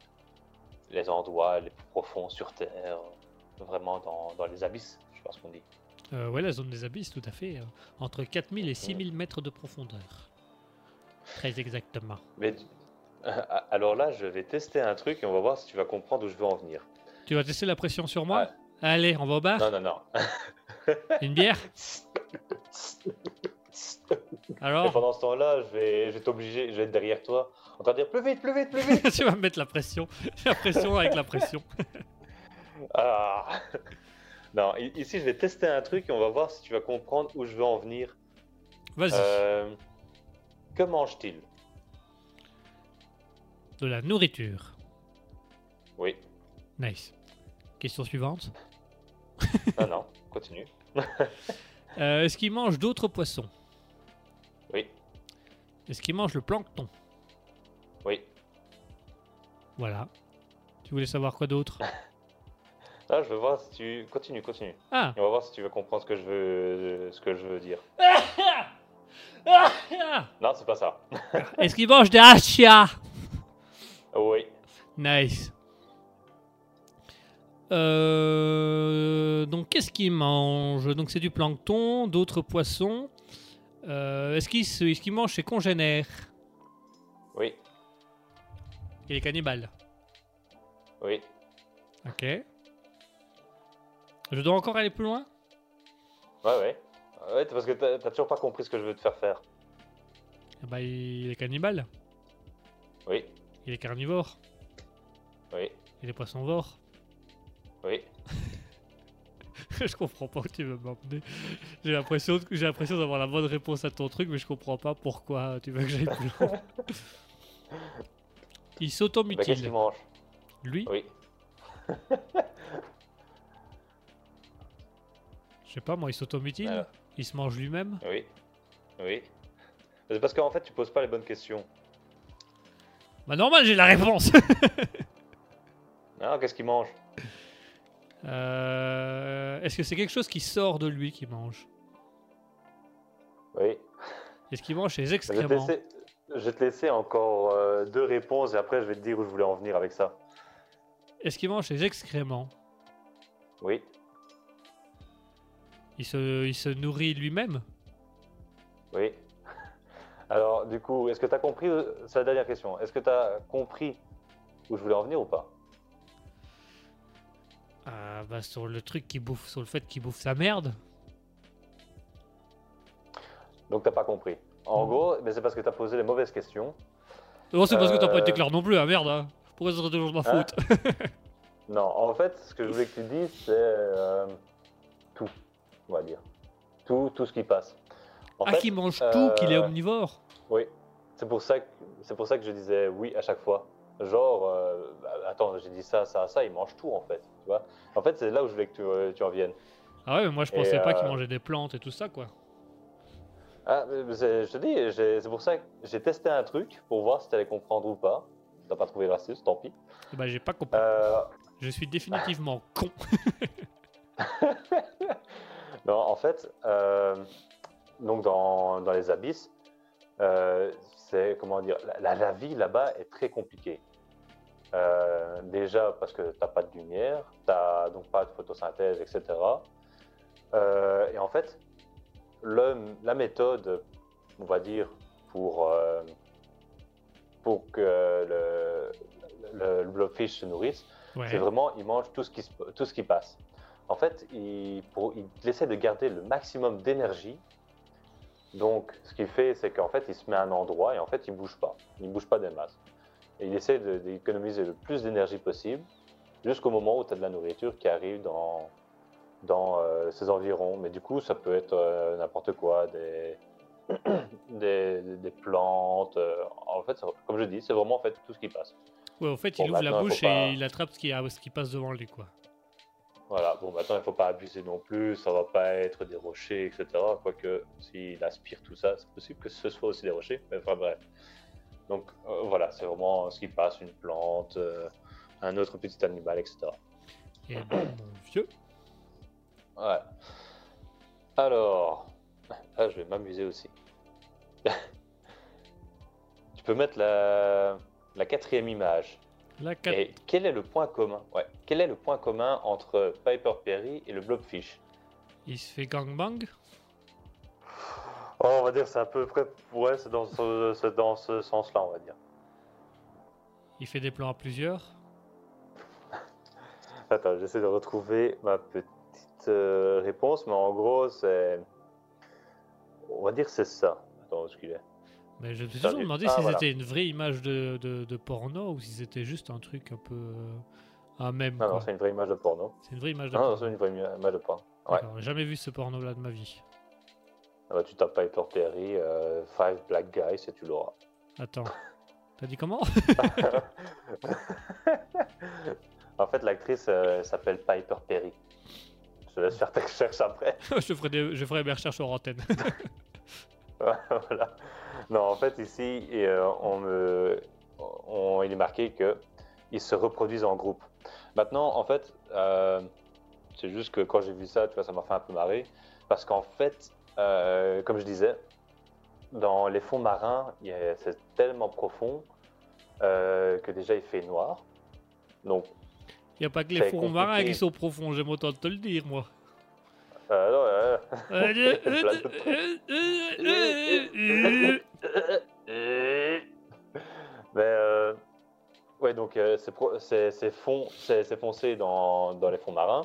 les endroits les plus profonds sur Terre, vraiment dans, dans les abysses, je pense qu'on dit. Euh, ouais, la zone des abysses, tout à fait. euh, entre 4000 et 6000 mètres de profondeur. Très exactement. Mais alors là, je vais tester un truc et on va voir si tu vas comprendre où je veux en venir. Tu vas tester la pression sur moi? Allez, on va au bar? Non, non, non. Une bière? Et Alors pendant ce temps-là, je vais, je vais t'obliger, je vais être derrière toi, en train de dire plus vite, plus vite, plus vite. Tu vas me mettre la pression. La pression avec la pression. Ah. Non, i- ici, je vais tester un truc et on va voir si tu vas comprendre où je veux en venir. Vas-y. Euh, que mange-t-il? De la nourriture. Oui. Nice. Question suivante. Non, non, continue. Euh, Est-ce qu'il mange d'autres poissons? Est-ce qu'il mange le plancton? Oui. Voilà. Tu voulais savoir quoi d'autre? Là, je veux voir si tu... Continue, continue. Ah on va voir si tu veux comprendre ce que je veux, ce que je veux dire. Non, c'est pas ça. Est-ce qu'il mange des hachia Oui. Nice. Euh, donc qu'est-ce qu'il mange? Donc c'est du plancton, d'autres poissons. Euh, est-ce qu'il mange ses congénères? Oui, Il est cannibale. oui. Ok. Je dois encore aller plus loin? Ouais, ouais. Ouais, parce que t'as toujours pas compris ce que je veux te faire faire. Eh ben, il est cannibale. Oui, Il est carnivore. oui, Il est poissonvore. oui. je comprends pas où tu veux m'emmener. J'ai l'impression, j'ai l'impression d'avoir la bonne réponse à ton truc, mais je comprends pas pourquoi tu veux que j'aille plus loin. Il Bah, qu'est-ce qu'il s'automutile. mange? Lui, Oui. je sais pas moi, il s'automutile? Alors. Il se mange lui-même? Oui. Oui. C'est parce qu'en fait, tu poses pas les bonnes questions. Bah normal, j'ai la réponse. Non, qu'est-ce qu'il mange? Euh, Est-ce que c'est quelque chose qui sort de lui qui mange? Oui. Est-ce qu'il mange ses Je vais, excréments? laisser, je vais te laisser encore euh, deux réponses et après je vais te dire où je voulais en venir avec ça. Est-ce qu'il mange ses excréments? Oui. il se, il se nourrit lui-même? Oui. Alors, du coup, est-ce que tu as compris euh, C'est la dernière question. Est-ce que tu as compris où je voulais en venir ou pas? Bah sur le truc qui bouffe, sur le fait qu'il bouffe sa merde. Donc, t'as pas compris. En Non. gros, mais c'est parce que tu as posé les mauvaises questions. Non, c'est parce que t'as pas Euh. été clair non plus, ah merde. Hein. Pourquoi ça serait toujours de ma Hein faute? Non, en fait, ce que je voulais que tu dises, c'est euh, tout, on va dire. Tout, tout ce qui passe. En Ah, qu'il mange tout, qu'il est euh, omnivore? Oui, c'est pour ça que c'est pour ça que je disais oui à chaque fois. Genre, euh, bah, attends, j'ai dit ça, ça, ça, il mange tout en fait, tu vois. En fait, c'est là où je voulais que tu, euh, tu en viennes. Ah ouais, mais moi je et, pensais pas qu'il euh, mangeait des plantes et tout ça, quoi. Ah, je te dis, c'est pour ça que j'ai testé un truc pour voir si tu allais comprendre ou pas. T'as pas trouvé l'astuce, tant pis. Bah j'ai pas compris. Euh, Je suis définitivement con. non, en fait, euh, donc dans, dans les abysses, euh, c'est comment dire, la vie là-bas est très compliquée. Euh, déjà parce que t'as pas de lumière, t'as donc pas de photosynthèse, etc. Euh, et en fait, le- la méthode, on va dire, pour, euh, pour que le, le, le blobfish se nourrisse, c'est vraiment, il mange tout ce qui, se- tout ce qui passe. En fait, il, pour, il essaie de garder le maximum d'énergie. Donc, ce qu'il fait, c'est qu'en fait, il se met à un endroit et en fait, il bouge pas. Il bouge pas des masses. Et il essaie d'économiser le plus d'énergie possible jusqu'au moment où tu as de la nourriture qui arrive dans, dans euh, ses environs. Mais du coup, ça peut être euh, n'importe quoi, des, des, des plantes. euh, en fait, comme je dis, c'est vraiment en fait tout ce qui passe. Ouais, en fait, Bon, il ouvre la bouche pas- et il attrape ce qui, ce qui passe devant lui, quoi. Voilà, bon maintenant il faut pas abuser non plus, ça va pas être des rochers, etc. Quoique s'il aspire tout ça, c'est possible que ce soit aussi des rochers, mais enfin bref. Donc euh, voilà, c'est vraiment ce qui passe, une plante, euh, un autre petit animal, etc. Et mon vieux. Ouais. Alors, là je vais m'amuser aussi. tu peux mettre la, la quatrième image. La cat- Et quel est le point commun? Ouais. Quel est le point commun entre Piper Perry et le Blobfish? Il se fait gangbang? Oh, on va dire c'est à peu près. Ouais, c'est dans ce, c'est dans ce sens-là, on va dire. Il fait des plans à plusieurs? Attends, j'essaie de retrouver ma petite euh, réponse, mais en gros, c'est. On va dire c'est ça. Attends, où est-ce qu'il est? Mais je me suis toujours demandé ah, si voilà. c'était une vraie image de, de, de porno ou si c'était juste un truc un peu. euh, un même. Non, non, quoi. c'est une vraie image de porno. C'est une vraie image de Non, non, porno. c'est une vraie ima- image de porno. Ouais. D'accord, j'ai jamais vu ce porno-là de ma vie. Ah bah, tu tapes Piper Perry, euh, Five Black Guys et tu l'auras. Attends. T'as dit comment? En fait, l'actrice euh, s'appelle Piper Perry. Je te laisse faire tes recherches après. je, ferai des- je ferai mes recherches hors antenne. voilà. Non, en fait, ici, et, euh, on me, on- il est marqué que ils se reproduisent en groupe. Maintenant, en fait, euh, c'est juste que quand j'ai vu ça, tu vois, ça m'a fait un peu marrer. Parce qu'en fait, euh, comme je disais, dans les fonds marins, c'est tellement profond euh, que déjà il fait noir. Donc, Il a pas que les fonds marins qui sont profonds, j'aime autant te le dire, moi. euh, non, euh, Mais euh, ouais, donc euh, c'est foncé dans, dans les fonds marins.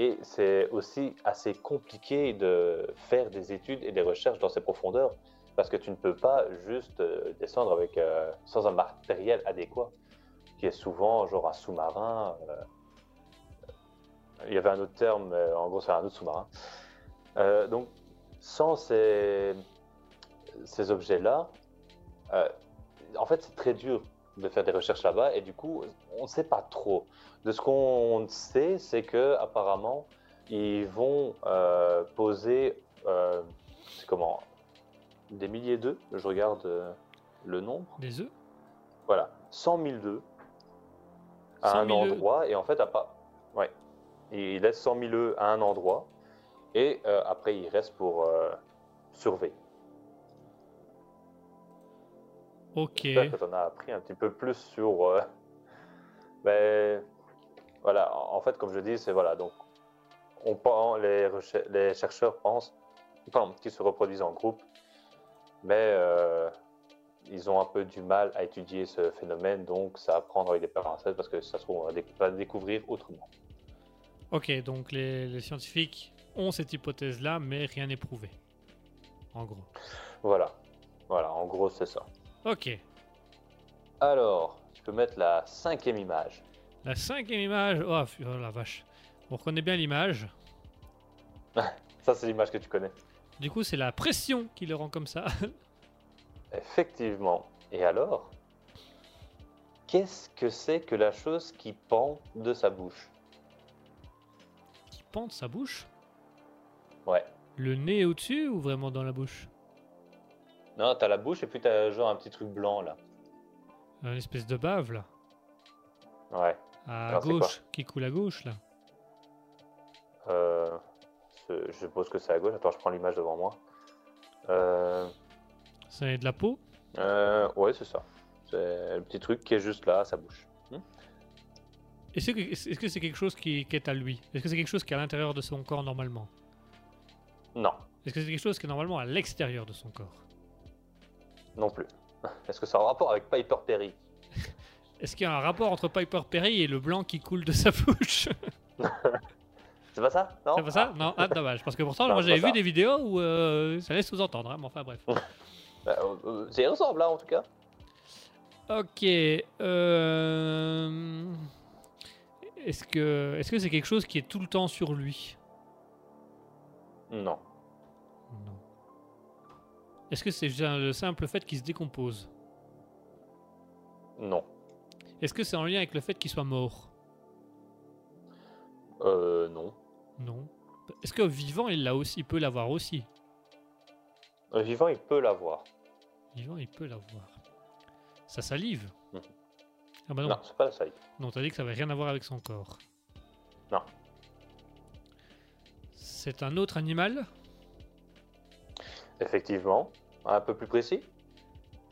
Et c'est aussi assez compliqué de faire des études et des recherches dans ces profondeurs parce que tu ne peux pas juste euh, descendre avec, euh, sans un matériel adéquat, qui est souvent genre un sous-marin. euh, Il y avait un autre terme, mais en gros, c'est un autre sous-marin. Donc, sans ces, objets-là, en fait, c'est très dur de faire des recherches là-bas et du coup, on ne sait pas trop. De ce qu'on sait, c'est que apparemment, ils vont euh, poser, euh, comment, des milliers d'œufs. Je regarde euh, le nombre. Des œufs? Voilà, 100 000 œufs à 100 un 000 œufs. endroit et en fait, à pas, ouais, il laisse 100 000 œufs à un endroit et après, il reste pour surveiller. Ok. J'espère que tu en as appris un petit peu plus sur. euh, ben, voilà, en fait, comme je dis, c'est voilà. Donc, on, pen- les, chercheurs pensent qu'ils se reproduisent en groupe, mais euh, ils ont un peu du mal à étudier ce phénomène, donc ça à prendre avec des pincettes parce que ça se trouve, on va déc- va le découvrir autrement. Ok, donc les, les scientifiques ont cette hypothèse-là, mais rien n'est prouvé. En gros. Voilà, voilà, en gros, c'est ça. Ok. Alors, tu peux mettre la cinquième image. La cinquième image. Oh, oh la vache. On reconnaît bien l'image. Ça, c'est l'image que tu connais. Du coup, c'est la pression qui le rend comme ça. Effectivement. Et alors Qu'est-ce que c'est que la chose qui pend de sa bouche? Qui pend sa bouche? Ouais. Le nez au-dessus ou vraiment dans la bouche? Non, t'as la bouche et puis t'as genre un petit truc blanc là. Une espèce de bave là. Ouais. À Alors, c'est gauche. Qui coule à gauche là. Euh, je suppose que c'est à gauche. Attends, je prends l'image devant moi. Euh, Ça est de la peau? euh, ouais, c'est ça. C'est le petit truc qui est juste là à sa bouche. Est-ce que est-ce que c'est quelque chose qui, qui est à lui? Est-ce que c'est quelque chose qui est à l'intérieur de son corps normalement? Non, Est-ce que c'est quelque chose qui est normalement à l'extérieur de son corps? Non plus. Est-ce que ça a un rapport avec Piper Perry Est-ce qu'il y a un rapport entre Piper Perry et le blanc qui coule de sa bouche C'est pas ça Non C'est pas ça Non Ah, dommage. Parce que pourtant, Non, moi c'est j'avais vu ça. des vidéos où euh, ça laisse sous-entendre. hein, mais enfin, bref. Bah, euh, euh, y ressemble là en tout cas. Ok. euh, Est-ce que est-ce que c'est quelque chose qui est tout le temps sur lui? Non. Est-ce que c'est le simple fait qu'il se décompose Non. Est-ce que c'est en lien avec le fait qu'il soit mort Euh, non. Non. Est-ce que vivant, il l'a aussi, il peut l'avoir aussi Un vivant, il peut l'avoir. Vivant, il peut l'avoir. Ça salive Mhm. Ah bah non. Non, c'est pas la salive. Non, t'as dit que ça avait rien à voir avec son corps. Non. C'est un autre animal? Effectivement. Un peu plus précis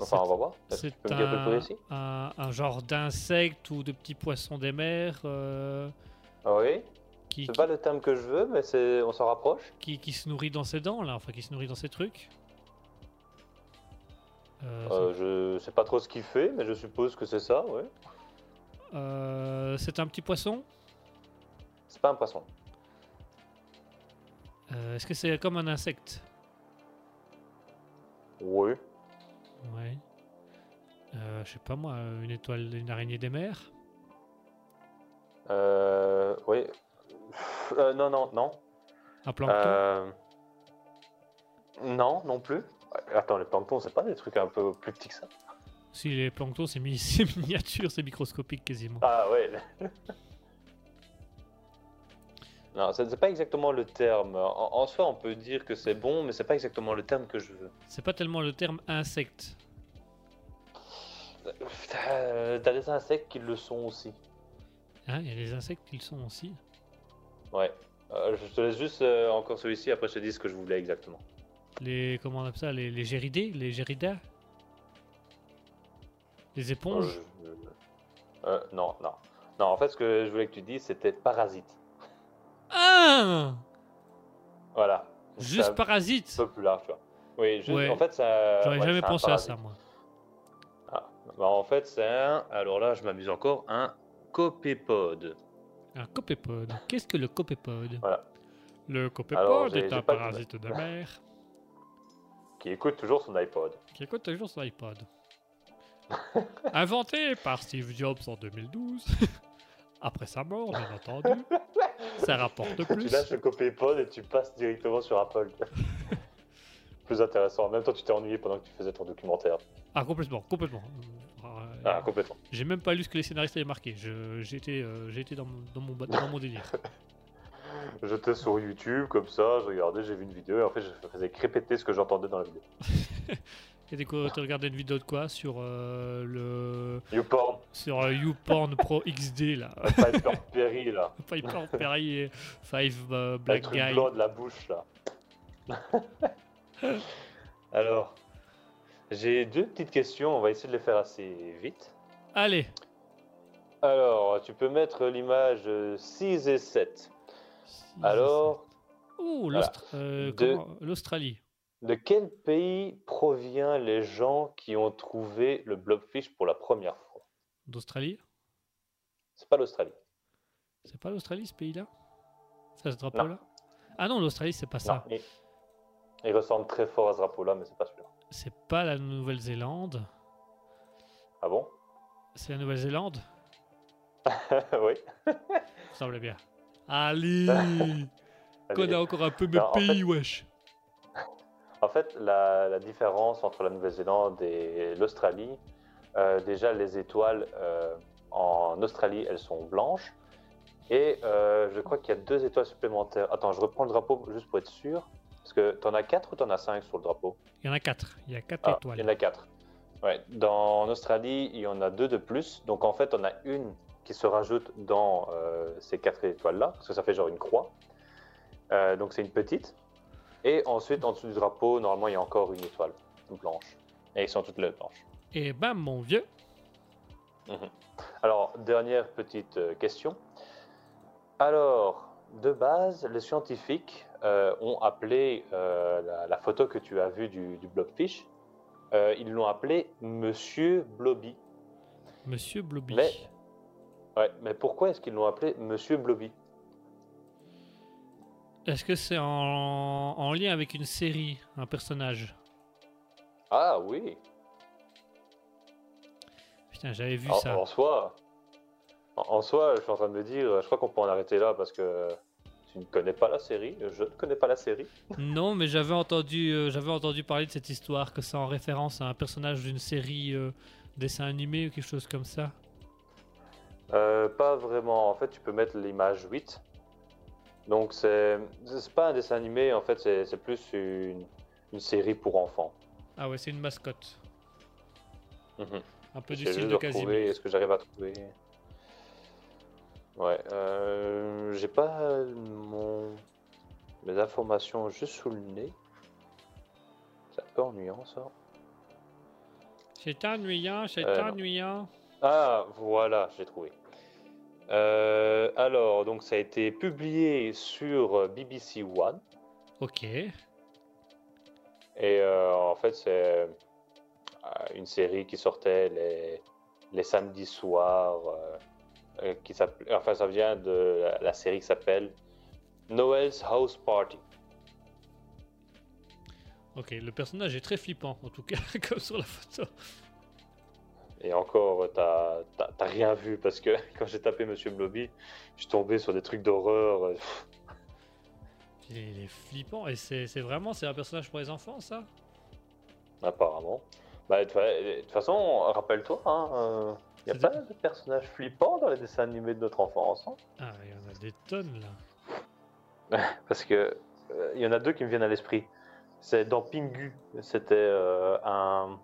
Enfin, on va voir. C'est un un, précis un- un genre d'insecte ou de petits poissons des mers euh, Ah Oui. qui, C'est qui, pas le terme que je veux, mais c'est... on s'en rapproche. qui- qui se nourrit dans ses dents, là, enfin qui se nourrit dans ses trucs. Euh, Euh, je sais pas trop ce qu'il fait, mais je suppose que c'est ça, ouais. c'est- euh, c'est un petit poisson? C'est pas un poisson. Est-ce que c'est comme un insecte? Oui. Ouais. Euh, je sais pas moi, une étoile, une araignée des mers? Euh, oui. Euh, non, non, non. Un plancton? Euh, Non, non plus. Attends, les planctons, c'est pas des trucs un peu plus petits que ça? Si les planctons, c'est mi- c'est miniature, c'est microscopique quasiment. Ah ouais. non, c'est c'est pas exactement le terme. En, en soi, on peut dire que c'est bon, mais c'est pas exactement le terme que je veux. C'est pas tellement le terme insecte. Euh, T'as des insectes qui le sont aussi. Hein, Il y a des insectes qui le sont aussi. Ouais. Euh, je te laisse juste euh, encore celui-ci, après je te dis ce que je voulais exactement. Les comment on appelle ça Les, les géridés Les géridas Les éponges? Euh, euh, non, non. Non, en fait, ce que je voulais que tu dises, c'était parasite. Ah Voilà. Juste C'est un parasite peu plus large, tu vois. Oui, juste, Ouais. en fait, ça. J'aurais ouais, jamais pensé à parasite. ça, moi. Ah. Bah, en fait, c'est un. Alors là, je m'amuse encore. Un copépode. Un copépode. Qu'est-ce que le copépode? Voilà. Le copépode est un parasite de mer Qui écoute toujours son iPod. qui écoute toujours son iPod. Inventé par Steve Jobs en 2012. Après sa mort, bien entendu. Ça rapporte Tu plus. lâches le copépod et tu passes directement sur Apple. Plus intéressant. En même temps, tu t'es ennuyé pendant que tu faisais ton documentaire. Ah, complètement, complètement. Ah, complètement. J'ai même pas lu ce que les scénaristes avaient marqué. Euh, été dans, mon, dans, mon, ba- dans mon délire. J'étais sur YouTube comme ça, je regardais, j'ai vu une vidéo et en fait, je faisais répéter ce que j'entendais dans la vidéo. Et t'as regardé une vidéo de quoi Sur euh, le. YouPorn, Sur euh, YouPorn Pro XD là. Piper Perry là, Piper Perry et Five euh, Black truc Guy. blanc de la bouche là. Alors, j'ai deux petites questions, on va essayer de les faire assez vite. Allez, Alors, tu peux mettre l'image 6 et 7. Alors, Ouh, euh, l'Australie. de quel pays provient les gens qui ont trouvé le blobfish pour la première fois D'Australie? C'est pas l'Australie. C'est pas l'Australie ce pays-là? Ça, ce drapeau-là Ah non, l'Australie, c'est pas ça. Il... il ressemble très fort à ce drapeau-là, mais c'est pas celui-là. C'est pas la Nouvelle-Zélande. Ah bon? C'est la Nouvelle-Zélande? Oui. Ça me bien. Allez Allez. Connais encore un peu mes pays, wesh En fait, la, la différence entre la Nouvelle-Zélande et l'Australie, euh, déjà les étoiles euh, en Australie, elles sont blanches. Et euh, je crois qu'il y a deux étoiles supplémentaires. Attends, je reprends le drapeau juste pour être sûr. Parce que t'en as quatre ou t'en as cinq sur le drapeau? Il y en a quatre. Il y a quatre Ah, étoiles. Il y en a quatre. Ouais. Dans, en Australie, il y en a deux de plus. Donc en fait, on a une qui se rajoute dans ces quatre étoiles-là, parce que ça fait genre une croix. Donc c'est une petite. Et ensuite, en dessous du drapeau, normalement, il y a encore une étoile blanche. Et ils sont toutes les blanches. Et bam, mon vieux. Alors, dernière petite euh, question. Alors, de base, les scientifiques euh, ont appelé euh, la, la photo que tu as vue du, du blobfish, euh, ils l'ont appelé Monsieur Blobby. Monsieur Blobby. Mais- Ouais, mais pourquoi est-ce qu'ils l'ont appelé Monsieur Blobby? Est-ce que c'est en, en lien avec une série, un personnage? Ah oui, Putain, j'avais vu en, ça. en soi, en, en soi, je suis en train de me dire, je crois qu'on peut en arrêter là parce que tu ne connais pas la série, je ne connais pas la série. Non, mais j'avais entendu, euh, j'avais entendu parler de cette histoire, que c'est en référence à un personnage d'une série euh, dessin animé ou quelque chose comme ça. Euh, pas vraiment. En fait, tu peux mettre l'image 8. Donc, c'est c'est pas un dessin animé, en fait, c'est plus une, une série pour enfants. Ah ouais, c'est une mascotte. Mhm. Un peu du style de Casimir. Est-ce que j'arrive à trouver Ouais, euh, j'ai pas mon... mes informations juste sous le nez. C'est un peu ennuyant ça. C'est ennuyant, c'est Euh, ennuyant. Ah, voilà, j'ai trouvé. Euh, alors, donc ça a été publié sur BBC One. Ok. Et euh, en fait, c'est euh, une série qui sortait les, les samedis soirs. euh, euh, qui enfin, ça vient de la, la série qui s'appelle Noel's House Party. Ok, le personnage est très flippant, en tout cas, comme sur la photo. Et encore, t'as rien vu parce que quand j'ai tapé Monsieur Blobby, je suis tombé sur des trucs d'horreur. euh, Il est, il est flippant, et c'est c'est vraiment, c'est un personnage pour les enfants, ça? Apparemment. Bah, de toute fa- de toute façon, rappelle-toi, il n'y a C'était- pas de personnages flippants dans les dessins animés de notre enfance. hein. Ah, il y en a des tonnes, là. Parce que euh, y en a deux qui me viennent à l'esprit. C'est dans Pingu, c'était euh, un.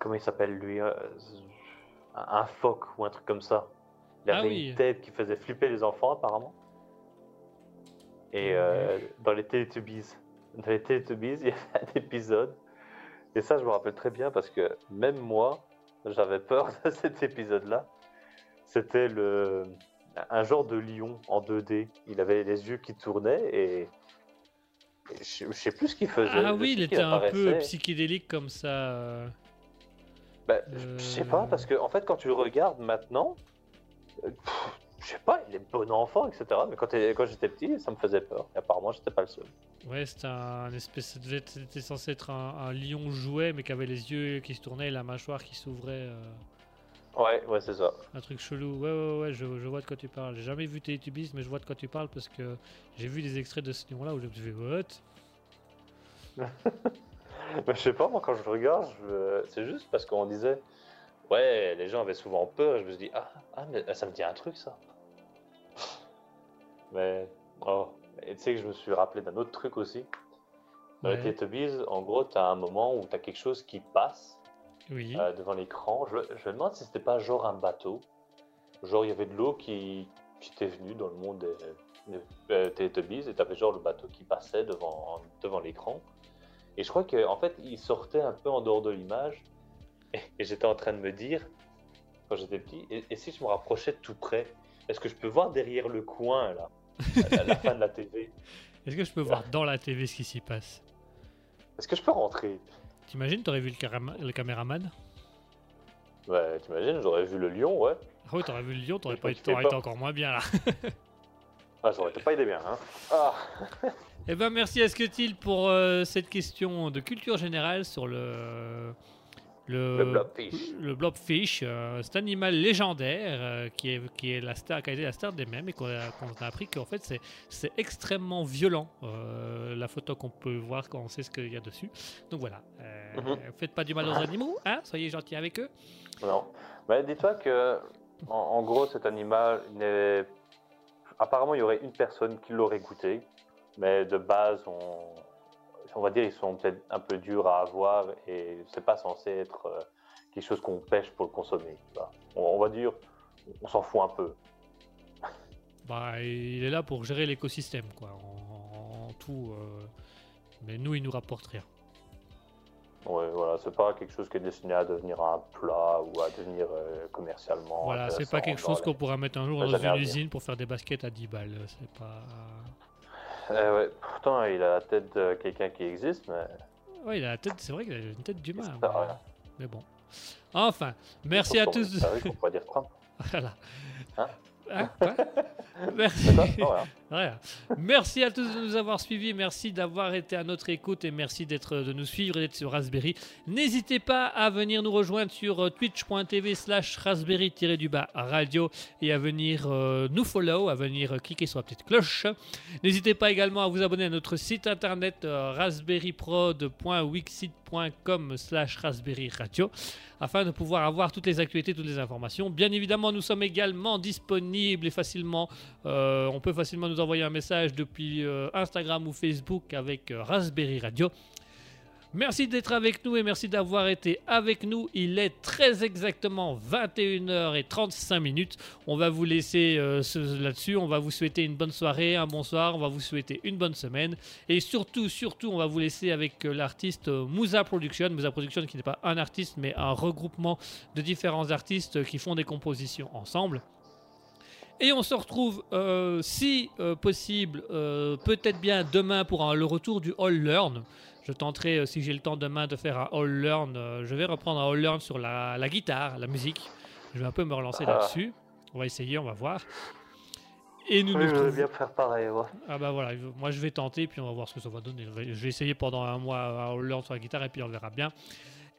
Comment il s'appelle lui euh, un, phoque ou un truc comme ça. Il Ah avait oui. une tête qui faisait flipper les enfants apparemment. Et euh, dans les Teletubbies, dans les Teletubbies, il y avait un épisode. Et ça, je me rappelle très bien parce que même moi, j'avais peur de cet épisode-là. C'était le un genre de lion en 2D. Il avait les yeux qui tournaient et, je, je sais plus ce qu'il faisait. Ah oui, il était un peu psychédélique comme ça. euh. Bah, je- Je sais pas Euh. parce que en fait quand tu le regardes maintenant, euh, pff, je sais pas, il est bon enfant etc. Mais quand, j'étais petit, ça me faisait peur. Et apparemment, j'étais pas le seul. Ouais, c'était un espèce. C'était censé être un, un lion jouet, mais qui avait les yeux qui se tournaient et la mâchoire qui s'ouvrait. euh. Ouais, ouais, c'est ça. Un truc chelou. Ouais, ouais, ouais, je, je vois de quoi tu parles. J'ai jamais vu Teletubbies, mais je vois de quoi tu parles parce que j'ai vu des extraits de ce nom-là où je me suis fait What? Mais je sais pas, moi, quand je regarde, je- c'est juste parce qu'on disait, ouais, les gens avaient souvent peur. Je me suis dit, ah, ah, mais ça me dit un truc, ça. Mais, oh, et tu sais que je me suis rappelé d'un autre truc aussi. Dans les Ouais. Teletubbies, en gros, t'as un moment où t'as quelque chose qui passe Oui. euh, devant l'écran. Je, je me demande si c'était pas genre un bateau. Genre, il y avait de l'eau qui, qui était venue dans le monde des, des euh, Teletubbies et t'avais genre le bateau qui passait devant, devant l'écran. Et je crois qu'en en fait, il sortait un peu en dehors de l'image. Et, et j'étais en train de me dire, quand j'étais petit, et, et si je me rapprochais tout près Est-ce que je peux voir derrière le coin, là, à la fin de la TV Est-ce que je peux voir dans la TV ce qui s'y passe? Est-ce que je peux rentrer? T'imagines, t'aurais vu le, caméraman? Ouais, t'imagines, j'aurais vu le lion, ouais. Ah oui, t'aurais vu le lion, t'aurais pas, été- t'aurais été encore moins bien là. Ah, ça aurait pas aidé bien, hein. Ah, Eh ben merci à Scutil pour euh, cette question de culture générale sur le le, Le blobfish. le blobfish, euh, cet animal légendaire euh, qui est qui est la star, qui a été la star des mêmes et qu'on a, qu'on a appris qu'en fait c'est extrêmement violent euh, la photo qu'on peut voir quand on sait ce qu'il y a dessus. Donc voilà, Mhm. faites pas du mal aux animaux, hein, soyez gentils avec eux. Non. Mais dis-toi que, en, en gros, cet animal. Apparemment, il y aurait une personne qui l'aurait goûté, mais de base, on, on va dire, ils sont peut-être un peu durs à avoir et c'est pas censé être euh, quelque chose qu'on pêche pour le consommer. On, on va dire, on s'en fout un peu. Bah, il est là pour gérer l'écosystème, quoi, en, en tout. euh, mais nous, il nous rapporte rien. Ouais, voilà, c'est pas quelque chose qui est destiné à devenir un plat ou à devenir euh, commercialement. Voilà, c'est pas quelque chose qu'on pourra mettre un jour dans une usine pour faire des baskets à 10 balles. C'est pas. Ouais, pourtant, il a la tête de quelqu'un qui existe, mais. Ouais, il a la tête, c'est vrai qu'il a une tête d'humain. Mais, rien. mais bon. Enfin, merci à tous. C'est vrai qu'on pourrait dire Trump. voilà. Hein? Hein, quoi? Merci. À tous de nous avoir suivis, merci d'avoir été à notre écoute et merci d'être de nous suivre et d'être sur Raspberry. N'hésitez pas à venir nous rejoindre sur euh, twitch.tv slash raspberry-du-bas radio et à venir euh, nous follow, à venir cliquer sur la petite cloche. N'hésitez pas également à vous abonner à notre site internet euh, raspberryprod.wixit.com slash raspberry radio afin de pouvoir avoir toutes les actualités, toutes les informations. Bien évidemment, nous sommes également disponibles et facilement, euh, on peut facilement nous envoyer un message depuis euh, Instagram ou Facebook avec euh, Raspberry Radio. Merci d'être avec nous et merci d'avoir été avec nous. Il est très exactement 21h35 minutes. On va vous laisser là-dessus. On va vous souhaiter une bonne soirée, un bonsoir. On va vous souhaiter une bonne semaine. Et surtout, surtout, on va vous laisser avec l'artiste Musa Production. Musa Production qui n'est pas un artiste, mais un regroupement de différents artistes qui font des compositions ensemble. Et on se retrouve, euh, si euh, possible, euh, peut-être bien demain pour un- le retour du All Learn. Je tenterai, si j'ai le temps demain, de faire un All Learn. je vais reprendre un All Learn sur la, la guitare, la musique. Je vais un peu me relancer Ah. là-dessus. On va essayer, on va voir. Et nous Oui, nous je veux bien faire pareil, ouais. ah bah voilà, moi je vais tenter, puis on va voir ce que ça va donner. Je vais, essayer pendant un mois à Hollande sur la guitare, et puis on verra bien.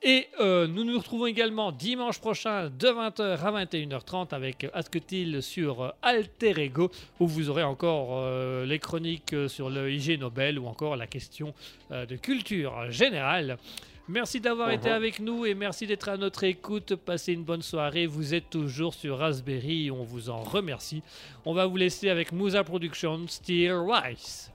Et euh, nous nous retrouvons également dimanche prochain de 20h à 21h30 avec Asketil sur euh, Alter Ego, où vous aurez encore euh, les chroniques sur le IG Nobel ou encore la question euh, de culture générale. Merci d'avoir été avec nous et merci d'être à notre écoute. Passez une bonne soirée. Vous êtes toujours sur Raspberry on vous en remercie. On va vous laisser avec Musa Productions, Steel Rice.